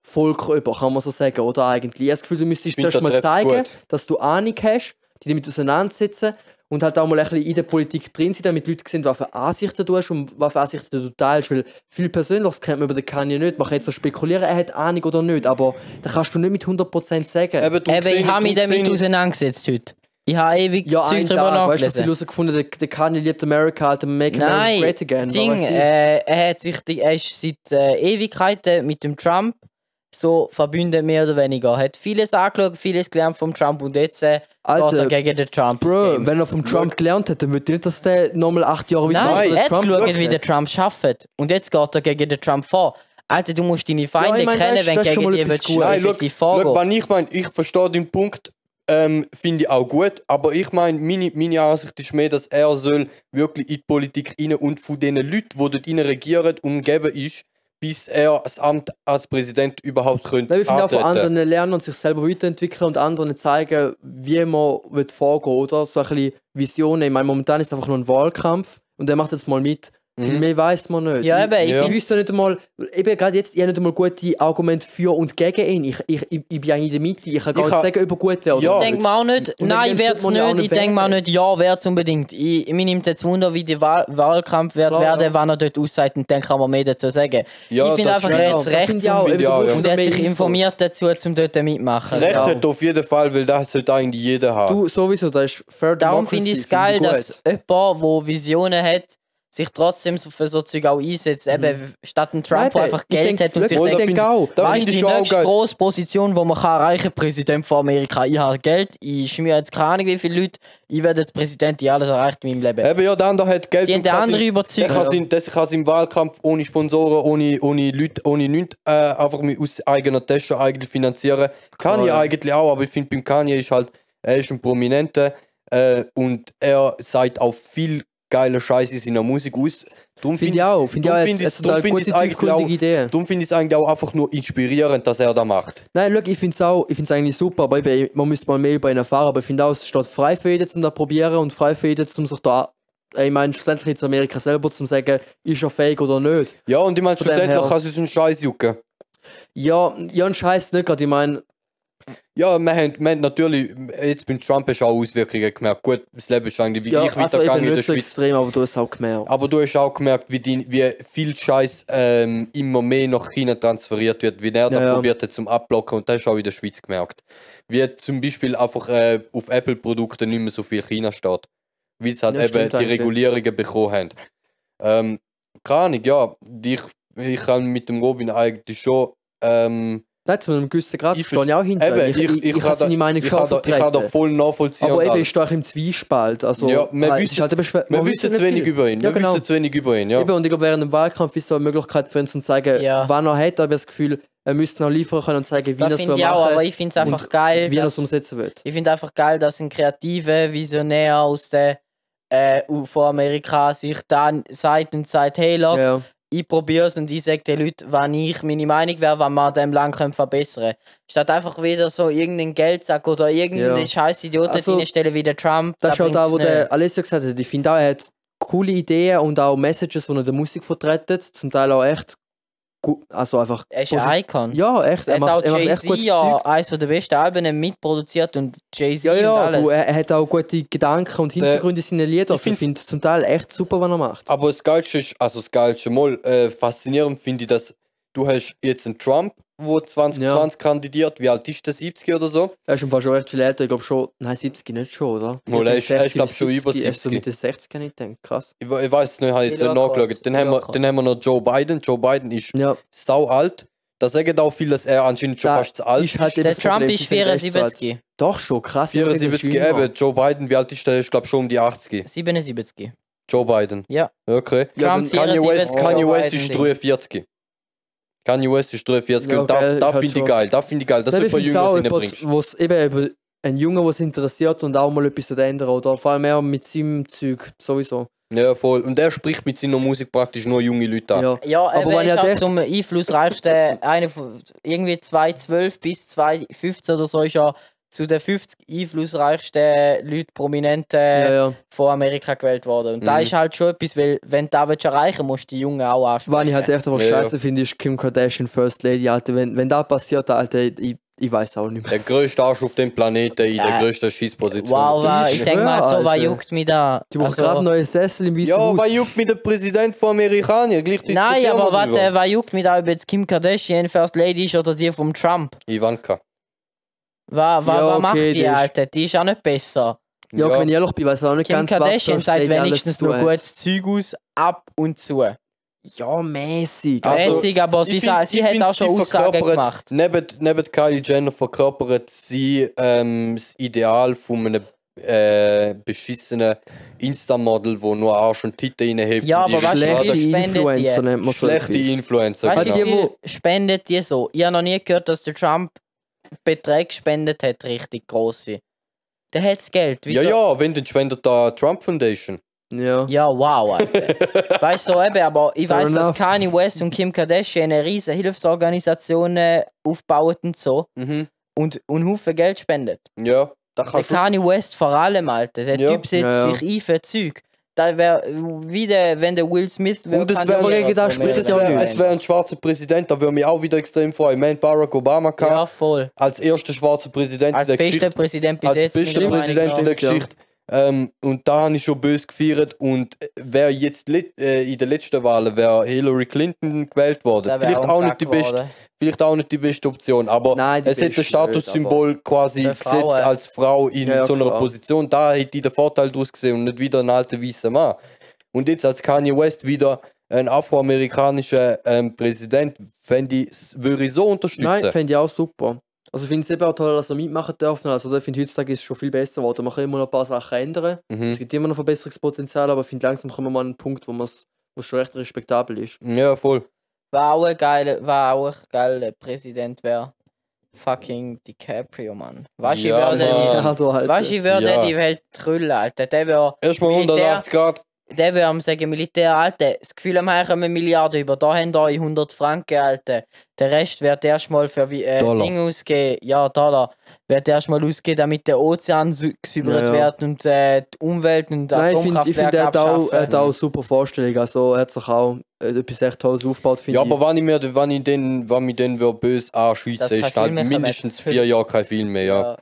Volk über, kann man so sagen, oder eigentlich? Ich habe das Gefühl, du müsstest zuerst mal zeigen, gut. dass du Ahnung hast, die damit auseinandersetzen und halt auch mal ein bisschen in der Politik drin sein, damit die Leute sehen, was für Ansichten du hast und was für Ansichten du teilst. Weil viel Persönliches kennt man über den Kanye nicht. Man kann jetzt spekulieren, er hat Ahnung oder nicht, aber da kannst du nicht mit 100% sagen. Eben, du Eben, ich habe mich damit auseinandergesetzt heute. Ich habe ewig ja, Zeug drüber Tag, weißt du, nachgelesen. viel herausgefunden, der, der Kanye liebt America, Alter, Make America Nein, Great Again. Ding, äh, er hat sich die, er ist seit äh, Ewigkeiten mit dem Trump so verbündet, mehr oder weniger. Hat vieles angeschaut, vieles gelernt vom Trump und jetzt äh, geht Alter, er gegen den Trump. Bro, wenn er vom Trump gelernt hat, dann würde ich nicht, dass der nochmal acht Jahre weiter Nein, er hat Trump geschaut, schaut. wie der Trump schafft. Und jetzt geht er gegen den Trump vor. Alter, du musst deine Feinde ich meine, das kennen, ist- wenn das gegen die willst. Nein, effektiv vorgehen. wenn ich meine, ich verstehe den Punkt, ähm, finde ich auch gut, aber ich meine, meine, meine Ansicht ist mehr, dass er soll wirklich in die Politik rein und von den Leuten, die dort rein regieren, umgeben ist, bis er das Amt als Präsident überhaupt könnte Nein, ich finde auch von anderen lernen und sich selber weiterentwickeln und anderen zeigen, wie man will vorgehen oder? So ein bisschen Visionen. Ich meine, momentan ist es einfach nur ein Wahlkampf und er macht jetzt mal mit. Viel Mhm. mehr weiß man nicht. Ja, eben, ich Ja. Ich wüsste nicht einmal, eben gerade jetzt, ich habe nicht einmal gute Argumente für und gegen ihn. Ich, ich, ich, ich bin eigentlich in der Mitte. Ich kann gar Ich nicht sagen, ob er gut wäre oder Ja. Ich denke mir auch nicht, Und nein, werde es nicht. Ich denke mir auch wählen. nicht, ja, werde es unbedingt. Ich, mir nimmt jetzt Wunder, wie der Wahl Wahlkampf wird Klar, werden, ja. wann er dort aussieht und dann kann man mehr dazu sagen. Ja, ich finde einfach, er hat das Recht zum- auch, ja. und er hat sich informiert dazu, um dort mitmachen. Das Recht hat er auf jeden Fall, weil das sollte eigentlich jeder haben. Du, sowieso, das ist Fair Darum finde ich es geil, dass jemand, der Visionen hat, sich trotzdem so für so Zeug auch einsetzt. Eben, statt ein Trump, der einfach ich Geld denk- hat und sich schau, ich denkt, denk auch. Da weißt ich die nächste geil. grosse Position, die man kann erreichen kann, Präsident von Amerika. Ich habe Geld, ich schmier jetzt keine Ahnung wie viele Leute, ich werde jetzt Präsident, ich habe alles erreicht in meinem Leben. Eben ja, der andere hat Geld Die und kann anderen sein- überzeugt. Der kann, sein, der kann seinen Wahlkampf ohne Sponsoren, ohne, ohne Leute, ohne nichts, äh, einfach mit aus eigener Tasche eigentlich finanzieren. Kanye ja. eigentlich auch, aber ich finde beim Kanye ist halt, er ist ein Prominenter äh, und er sagt auch viel geile Scheiße in seiner Musik aus. Darum Finde ich auch. Ich auch, darum finde ich jetzt es- ich es eigentlich ich es eigentlich auch einfach nur inspirierend, dass er das macht. Nein, schau, ich finde es auch, ich find's eigentlich super, aber eben, man müsste mal mehr über ihn erfahren, aber ich finde auch, es steht frei für jeden, zum das probieren und frei für jeden, zum sich da, ich meine, schlussendlich jetzt Amerika selber, zum sagen, ist er fähig oder nicht. Ja, und ich meine, schlussendlich kann es uns einen Scheiß jucken. Ja, ja, ein Scheiß nicht gerade, ich meine, Ja, wir haben, wir haben natürlich, jetzt beim Trump hast du auch Auswirkungen gemerkt. Gut, das Leben ist eigentlich wie Ja, ich also weitergegangen in der nicht so Schweiz. extrem, aber du hast es auch gemerkt. Aber du hast auch gemerkt, wie, die, wie viel Scheiß ähm, immer mehr nach China transferiert wird, wie er da Ja, ja. probiert hat zum Abblocken und das hast du auch in der Schweiz gemerkt. Wie zum Beispiel einfach äh, auf Apple-Produkten nicht mehr so viel China steht. Weil sie halt Ja, eben die eigentlich. Regulierungen bekommen haben. Ähm, keine Ahnung, ja, ich, ich kann mit dem Robin eigentlich schon. Ähm, Nein, zu einem gewissen Grad Ich stehe ich auch hinter. eben, ich, ich, ich, kann kann seine da- Meinung ich schon kann da, ich kann da voll nachvollziehen. Aber und eben ist doch im Zwiespalt. Also, Ja, wir weil es wissen- halt wir man wissen zu wenig viel. über ihn. Ja, Wir genau. wissen zu wenig über ihn, ja. Eben, und ich glaube, während dem Wahlkampf ist so eine Möglichkeit für uns zu zeigen, Ja. wann er hat, aber ich habe das Gefühl, er müsste noch liefern können und zeigen, wie er Das es finde will ich auch, machen aber ich finde es einfach geil. wie er dass- es umsetzen wird. Ich finde einfach geil, dass ein kreativer Visionär aus der äh, von Amerika sich dann sagt und sagt, hey, look, Ja, ich probiere es und ich sage den Leuten, wann ich meine Meinung wäre, wann man dem Land verbessern können. Statt einfach wieder so irgendeinen Geldsack oder irgendeine Ja. scheiß Idioten Also, reinstellen wie der Trump. das ist auch da, wo nicht. der Alessio gesagt hat. Ich finde auch, er hat coole Ideen und auch Messages, die er der Musik vertreten. Zum Teil auch echt. Also einfach. Er ist ein Icon. Ja, echt. er Er hat macht, auch er macht echt Jay-Z gutes ja Zeug. eines der besten Alben mitproduziert und Jay-Z Ja, und ja, alles. du, er, er hat auch gute Gedanken und Hintergründe in seinen Liedern. ich Also finde es zum Teil echt super, was er macht. Aber das Geilste ist, also das Geilste mal, äh, faszinierend finde ich, dass du hast jetzt einen Trump, der 2020 kandidiert, wie alt ist der, 70 oder so? Er ist im Fall schon recht viel älter. Ich glaube schon, nein, 70 nicht schon, oder? Mal, er Ich ist- denke, er ist, glaub, 60 schon über 70. Er ist so 70. mit den 60 nicht gedacht. Krass. Ich, ich weiß es nicht, ich habe jetzt Ich nicht schau nachgeschaut. Dann ich haben, wir, dann haben wir noch Joe Biden. Joe Biden ist Ja, sau alt. Da sagen auch viele, dass er anscheinend schon Da fast zu alt ist halt der Trump Problem, ist sie sind recht so alt. 74. doch schon, krass. ich hätte gedacht, 74 er ist jünger. eben. Joe Biden, wie alt ist der? Ich glaube schon um die 80. 77. Joe Biden. Ja. Okay. Ja, Trump dann- Kanye West, 74, Kanye West ist Ding. 43. Kanye West ist 43 Ja, und da, da halt finde ich geil. Da finde ich geil, dass du auch Jüngeres jemand, reinbringst. wo's eben, ein Junge, was interessiert und auch mal etwas zu ändern. Oder vor allem er mit seinem Zeug sowieso. Ja, voll. Und er spricht mit seiner Musik praktisch nur junge Leute an. Ja. Ja, Aber wenn er denkt- zum einflussreichsten, einer von irgendwie 2012 bis 2015 oder so ist er zu den 50 einflussreichsten Leuten, Prominenten ja, ja. von Amerika gewählt worden. Und da Mhm. ist halt schon etwas, weil wenn du das willst erreichen musst du die Jungen auch ansprechen. Was ich halt echt einfach Ja, ja. scheiße finde, ist Kim Kardashian First Lady, Alter. Wenn, wenn das passiert, Alter, ich, ich weiß auch nicht mehr. Der größte Arsch auf dem Planeten in der größten Schießposition. Wow, wow, Ich denke mal, so, was juckt mich da? Die braucht Also- gerade einen neuen Sessel im Weißen Ja, Haus. was juckt mit dem Präsident von Amerikanern? Gleich Nein, aber drüber. was juckt mich da, ob jetzt Kim Kardashian First Lady ist oder die vom Trump? Ivanka. Was, was, Ja, was macht okay, die, die Alter? Die ist auch nicht besser. Ja, wenn ich ehrlich bin, weiß ich auch nicht Kim ganz, was Kardashian First sagt wenigstens noch hat. gutes Zeug aus, ab und zu. Ja, mäßig. Also, Mäßig, aber sie, find- sie hat auch schon Aussagen verkörpert- gemacht. Neben, neben Kylie Jenner verkörpert sie ähm, das Ideal von einem äh, beschissenen Insta-Model, wo nur Arsch und Titel reinhebt. Ja, die aber du, Schlechte- Influencer die? nennt man so schlechte etwas. Influencer. Weißt die, genau. viel spendet die so? Ich habe noch nie gehört, dass der Trump Beträge gespendet hat, richtig grosse. Der hat das Geld. ja, Wieso? ja, wenn, dann spendet da Trump Foundation. Ja. Ja, wow, Alter. weißt du, so eben, aber ich Fair weiß, dass enough. Kanye West und Kim Kardashian eine riesige Hilfsorganisation äh, aufbauen und so Mhm. und, und Haufen Geld spendet. Ja, da Der kannst du. Kanye West vor allem, Alter. Der Ja. Typ setzt Ja, ja. sich ein für Zeug. Da wäre wie der, wenn der Will Smith wär, Und es kann wär- der mehr spricht Es ja sein. auch wäre wär ein schwarzer Präsident, da würde mich auch wieder extrem freuen. Haben Barack Obama gehabt, Ja, voll. als erster schwarzer Präsident Als in der bester Geschichte. Präsident bis als jetzt. bester Präsident in der. Geschichte. Ähm, und da habe ich schon böse gefeiert. Und äh, wer jetzt äh, in den letzten Wahlen wäre Hillary Clinton gewählt worden. Der wär Vielleicht auch, ein nicht die beste, geworden. Vielleicht auch nicht die beste Option. Aber Nein, es hat ein Statussymbol quasi gesetzt Frauen. als Frau in Ja, so einer klar. Position. Da hätte ich den Vorteil daraus gesehen und nicht wieder ein alter weißer Mann. Und jetzt als Kanye West wieder ein afroamerikanischer ähm, Präsident, fände ich, würde ich so unterstützen. Nein, fände ich auch super. Also ich finde es eben auch toll, dass er mitmachen dürfen. Also ich finde heutzutage ist es schon viel besser geworden. Man kann immer noch ein paar Sachen ändern. mhm. Es gibt immer noch Verbesserungspotenzial, aber ich finde langsam kommen wir mal an einen Punkt, wo es wo es schon recht respektabel ist. Ja, voll. War auch ein geiler, war auch ein geiler Präsident wäre. Fucking DiCaprio, Mann. Weißt du, Ja, ich würde Ja, du halt. weißt, ich würde Ja. die Welt trüllen, Alter. Der wäre Erstmal Militär- 180 Grad der will am sagen, Militär, Alter, das Gefühl am haben kommen Milliarden über, da haben euch 100 Franken, Alter. Der Rest wird erstmal für wie, äh, Dollar. Dinge ausgeben, ja, Dollar, wird erstmal ausgeben, damit der Ozean gesäubert Ja, ja. wird und äh, die Umwelt und Nein, ich finde, ich find, er hat auch, hat auch super Vorstellungen. Also, er hat sich auch äh, etwas echt Tolles aufgebaut, finde Ja, ich. aber wenn ich mir, wenn ich den, wenn mich den böse Dass anschiessen, kein ist halt Film mehr kommt. mindestens vier Jahre kein Film mehr, ja. ja.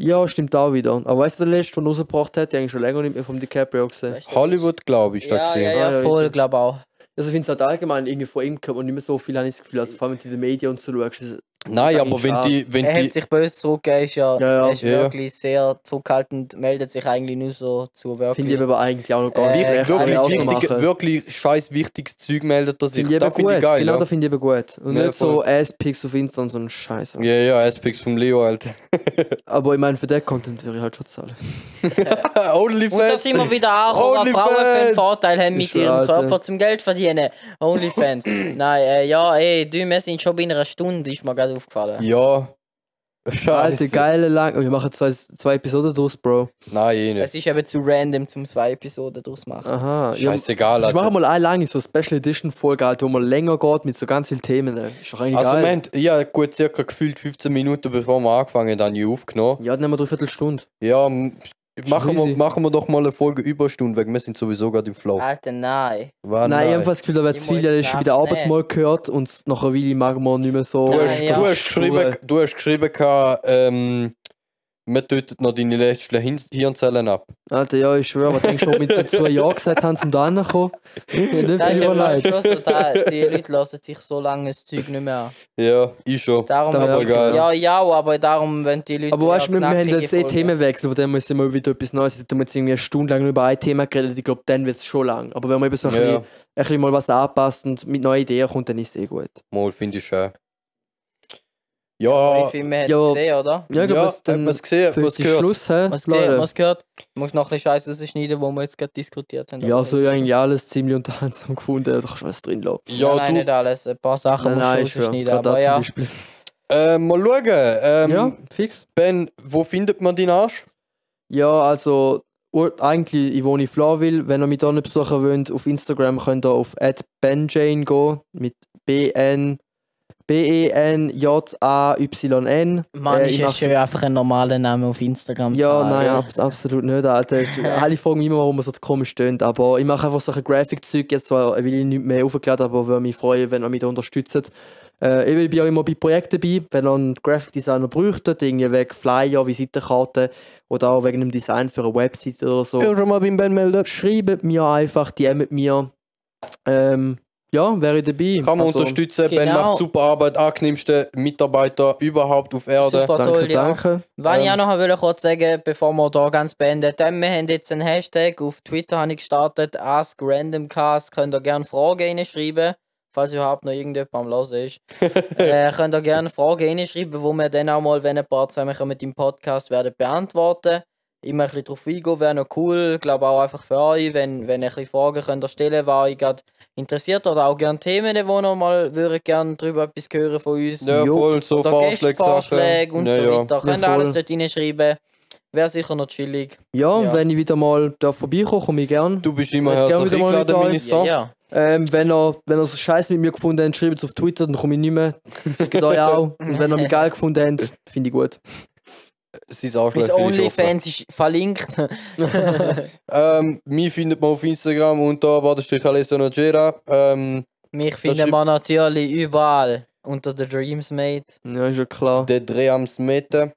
Ja, stimmt auch wieder. Aber weißt du, der letzte, den er rausgebracht hat, den habe ich schon länger nicht mehr vom DiCaprio gesehen. Weißt du? Hollywood, glaube ich, da Ja, ja, gesehen. Ah, ja, ja, voll, glaube auch. Also, ich finde es halt allgemein, irgendwie von ihm kommt man nicht mehr so viel, habe ich das Gefühl. Also, vor allem wenn du in den Medien und so schaust. ist- Nein, aber wenn die, wenn Er die, hält sich böse zurück, er ist ja, Ja, ja. er ist Ja. wirklich sehr zurückhaltend, meldet sich eigentlich nur so zu Finde ich wirklich. aber eigentlich auch noch gar nicht Äh, wirklich, wichtig, wirklich scheiß wichtiges Zeug meldet er sich. Finde ich Das finde ich geil, genau, ja. das finde ich eben gut. Und Ja, nicht so Ass-Pics auf Insta und so ein Scheiß. Ja, ja, Aspects vom Leo, Alter. Aber ich meine, für den Content würde ich halt schon zahlen. Onlyfans. Und da sind wir wieder auch, wo Onlyfans! Frauen für einen Vorteil haben mit ihrem. Körper zum Geld verdienen. Onlyfans. Nein, äh, ja, ey, du, wir sind schon bei einer Stunde, ist mir gerade aufgefallen. Ja. Alter, Scheiße. geile lang. Wir machen zwei, zwei Episoden draus, Bro. Nein, eh nicht. Es ist eben zu random, zum zwei Episoden draus machen. Aha. Ja, Scheißegal, ich mache Alter. mal eine lange so Special Edition Folge, halt, wo man länger geht mit so ganz vielen Themen. Ist doch eigentlich Also, geil. haben, ja, gut, circa gefühlt 15 Minuten bevor wir angefangen haben, aufgenommen. Ja, dann nehmen wir dreiviertel Stunde. Ja, machen wir, machen wir doch mal eine Folge Überstunde, weil wir sind sowieso gerade im Flow. Alter, nein. War nein, ich habe das Gefühl, da wird zu viel, ja, ist schon bei der knapp Arbeit nehmen. mal gehört und nach einer Weile mag man nicht mehr so. Du Nein, hast, ja. du hast geschrieben, du hast geschrieben ähm, wir töten noch deine letzten Hin- Hirnzellen ab. Alter, ja, ich schwöre, was denkst du, schon mit den zwei Jahren gesagt haben, zum da hinkommen? Mir nicht Nein, viel überlegt. schon so, da, die Leute lassen sich so lange das Zeug nicht mehr an. Ja, ich schon. Darum, Da aber geil. ja, ja, aber darum, wenn die Leute. Aber weißt du, wir, wir haben jetzt eh Themenwechsel, von dem müssen wir mal wieder etwas Neues. Da haben wir jetzt irgendwie eine Stunde lang nur über ein Thema geredet. Ich glaube, dann wird es schon lang. Aber wenn man eben so ein, Ja. bisschen, ein bisschen mal was anpasst und mit neuen Ideen kommt, dann ist es eh gut. Mal finde ich schön. Ich Ja, finde, man hat Ja. es gesehen, oder? Ja, ich glaube, ja, es hat gesehen, für was den gehört. Schluss, hä? Was gesehen, was gehört? Du musst noch ein bisschen Scheiß rausschneiden, wo wir jetzt gerade diskutiert haben. Ja, so eigentlich alles ziemlich unterhaltsam gefunden. Da kannst du alles drin lassen. Ja, Ja, nein, du, nicht alles. Ein paar Sachen Nein, musst ich du rausschneiden. Aber ja, Beispiel. äh, mal schauen. Ähm, Ja, fix. Ben, wo findet man deinen Arsch? Ja, also eigentlich, ich wohne in Flawil. Wenn ihr mich da nicht besuchen wollt, auf Instagram könnt ihr auf benjane gehen. Mit B-N. B-E-N-J-A-Y-N. Mann, Äh, ist es schon einfach ein normaler Name auf Instagram. zu Ja, haben. nein, abs absolut nicht, Alter. Alle fragen mich immer, warum man so komisch tönt. Aber ich mache einfach solche Graphic-Zeug. Jetzt will ich nicht mehr aufgeladen, aber würde mich freuen, wenn ihr mich da unterstützt. Äh, ich bin auch immer bei Projekten dabei. Wenn ihr einen Graphic-Designer bräuchtet, irgendwie wegen Flyer, Visitenkarten oder auch wegen einem Design für eine Website oder so, Ja, schon mal beim Ben melden. schreibt mir einfach, DMt mir. Ähm, ja, wäre ich dabei. Kann man Also, unterstützen. Ben genau. macht super Arbeit, angenehmste Mitarbeiter überhaupt auf Erde. Super Danke, toll, ja. danke. Was ich Ähm, auch noch will kurz sagen, bevor wir hier ganz beenden, ähm, wir haben jetzt einen Hashtag auf Twitter habe ich gestartet, AskRandomCast, könnt ihr gerne Fragen reinschreiben, falls überhaupt noch irgendjemand am Hören ist. äh, könnt ihr gerne Fragen reinschreiben, wo wir dann auch mal, wenn ein paar zusammenkommen im Podcast, werden beantworten. Immer ein bisschen drauf eingehen, wäre noch cool. Ich glaube auch einfach für euch, wenn, wenn ihr ein bisschen Fragen könnt ihr stellen was euch gerade interessiert oder auch gerne Themen, wo noch mal würdet gerne drüber etwas hören von uns. Ja, voll, so Oder Vorschläge, Gästevorschläge und ja, so ja. weiter. Könnt ihr Ja, alles dort reinschreiben. Wäre sicher noch chillig. Ja, und Ja. wenn ich wieder mal darf vorbeikomme, komme ich gern. Du bist immer gerne herzlich wieder mal eingeladen, meine Ja, Son. ja. Ähm, wenn ihr, wenn ihr so Scheiße mit mir gefunden habt, schreibt es auf Twitter, dann komme ich nicht mehr. Fickt euch auch. Und wenn ihr mich geil gefunden habt, finde ich gut. Sein Mein Arschloch ist. OnlyFans ist verlinkt. Ähm, mich findet man auf Instagram unter Badestrich Alessio Nogera. Ähm, Mich findet man natürlich überall unter The Dreams Mate. Ja, ist ja klar. der Dreh am Smeten.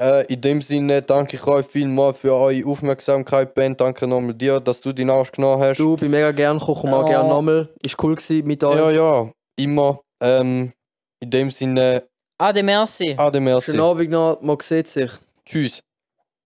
Äh, in dem Sinne danke ich euch vielmals für eure Aufmerksamkeit, Ben. Danke nochmal dir, dass du deinen Arsch genommen hast. Du, bin mega gern komm auch Ja. gerne nochmal. Ist cool gewesen mit euch. Ja, ja, immer. Ähm, in dem Sinne, Ade, merci. ade merci. Schönen Abend noch, man sieht sich. Tschüss.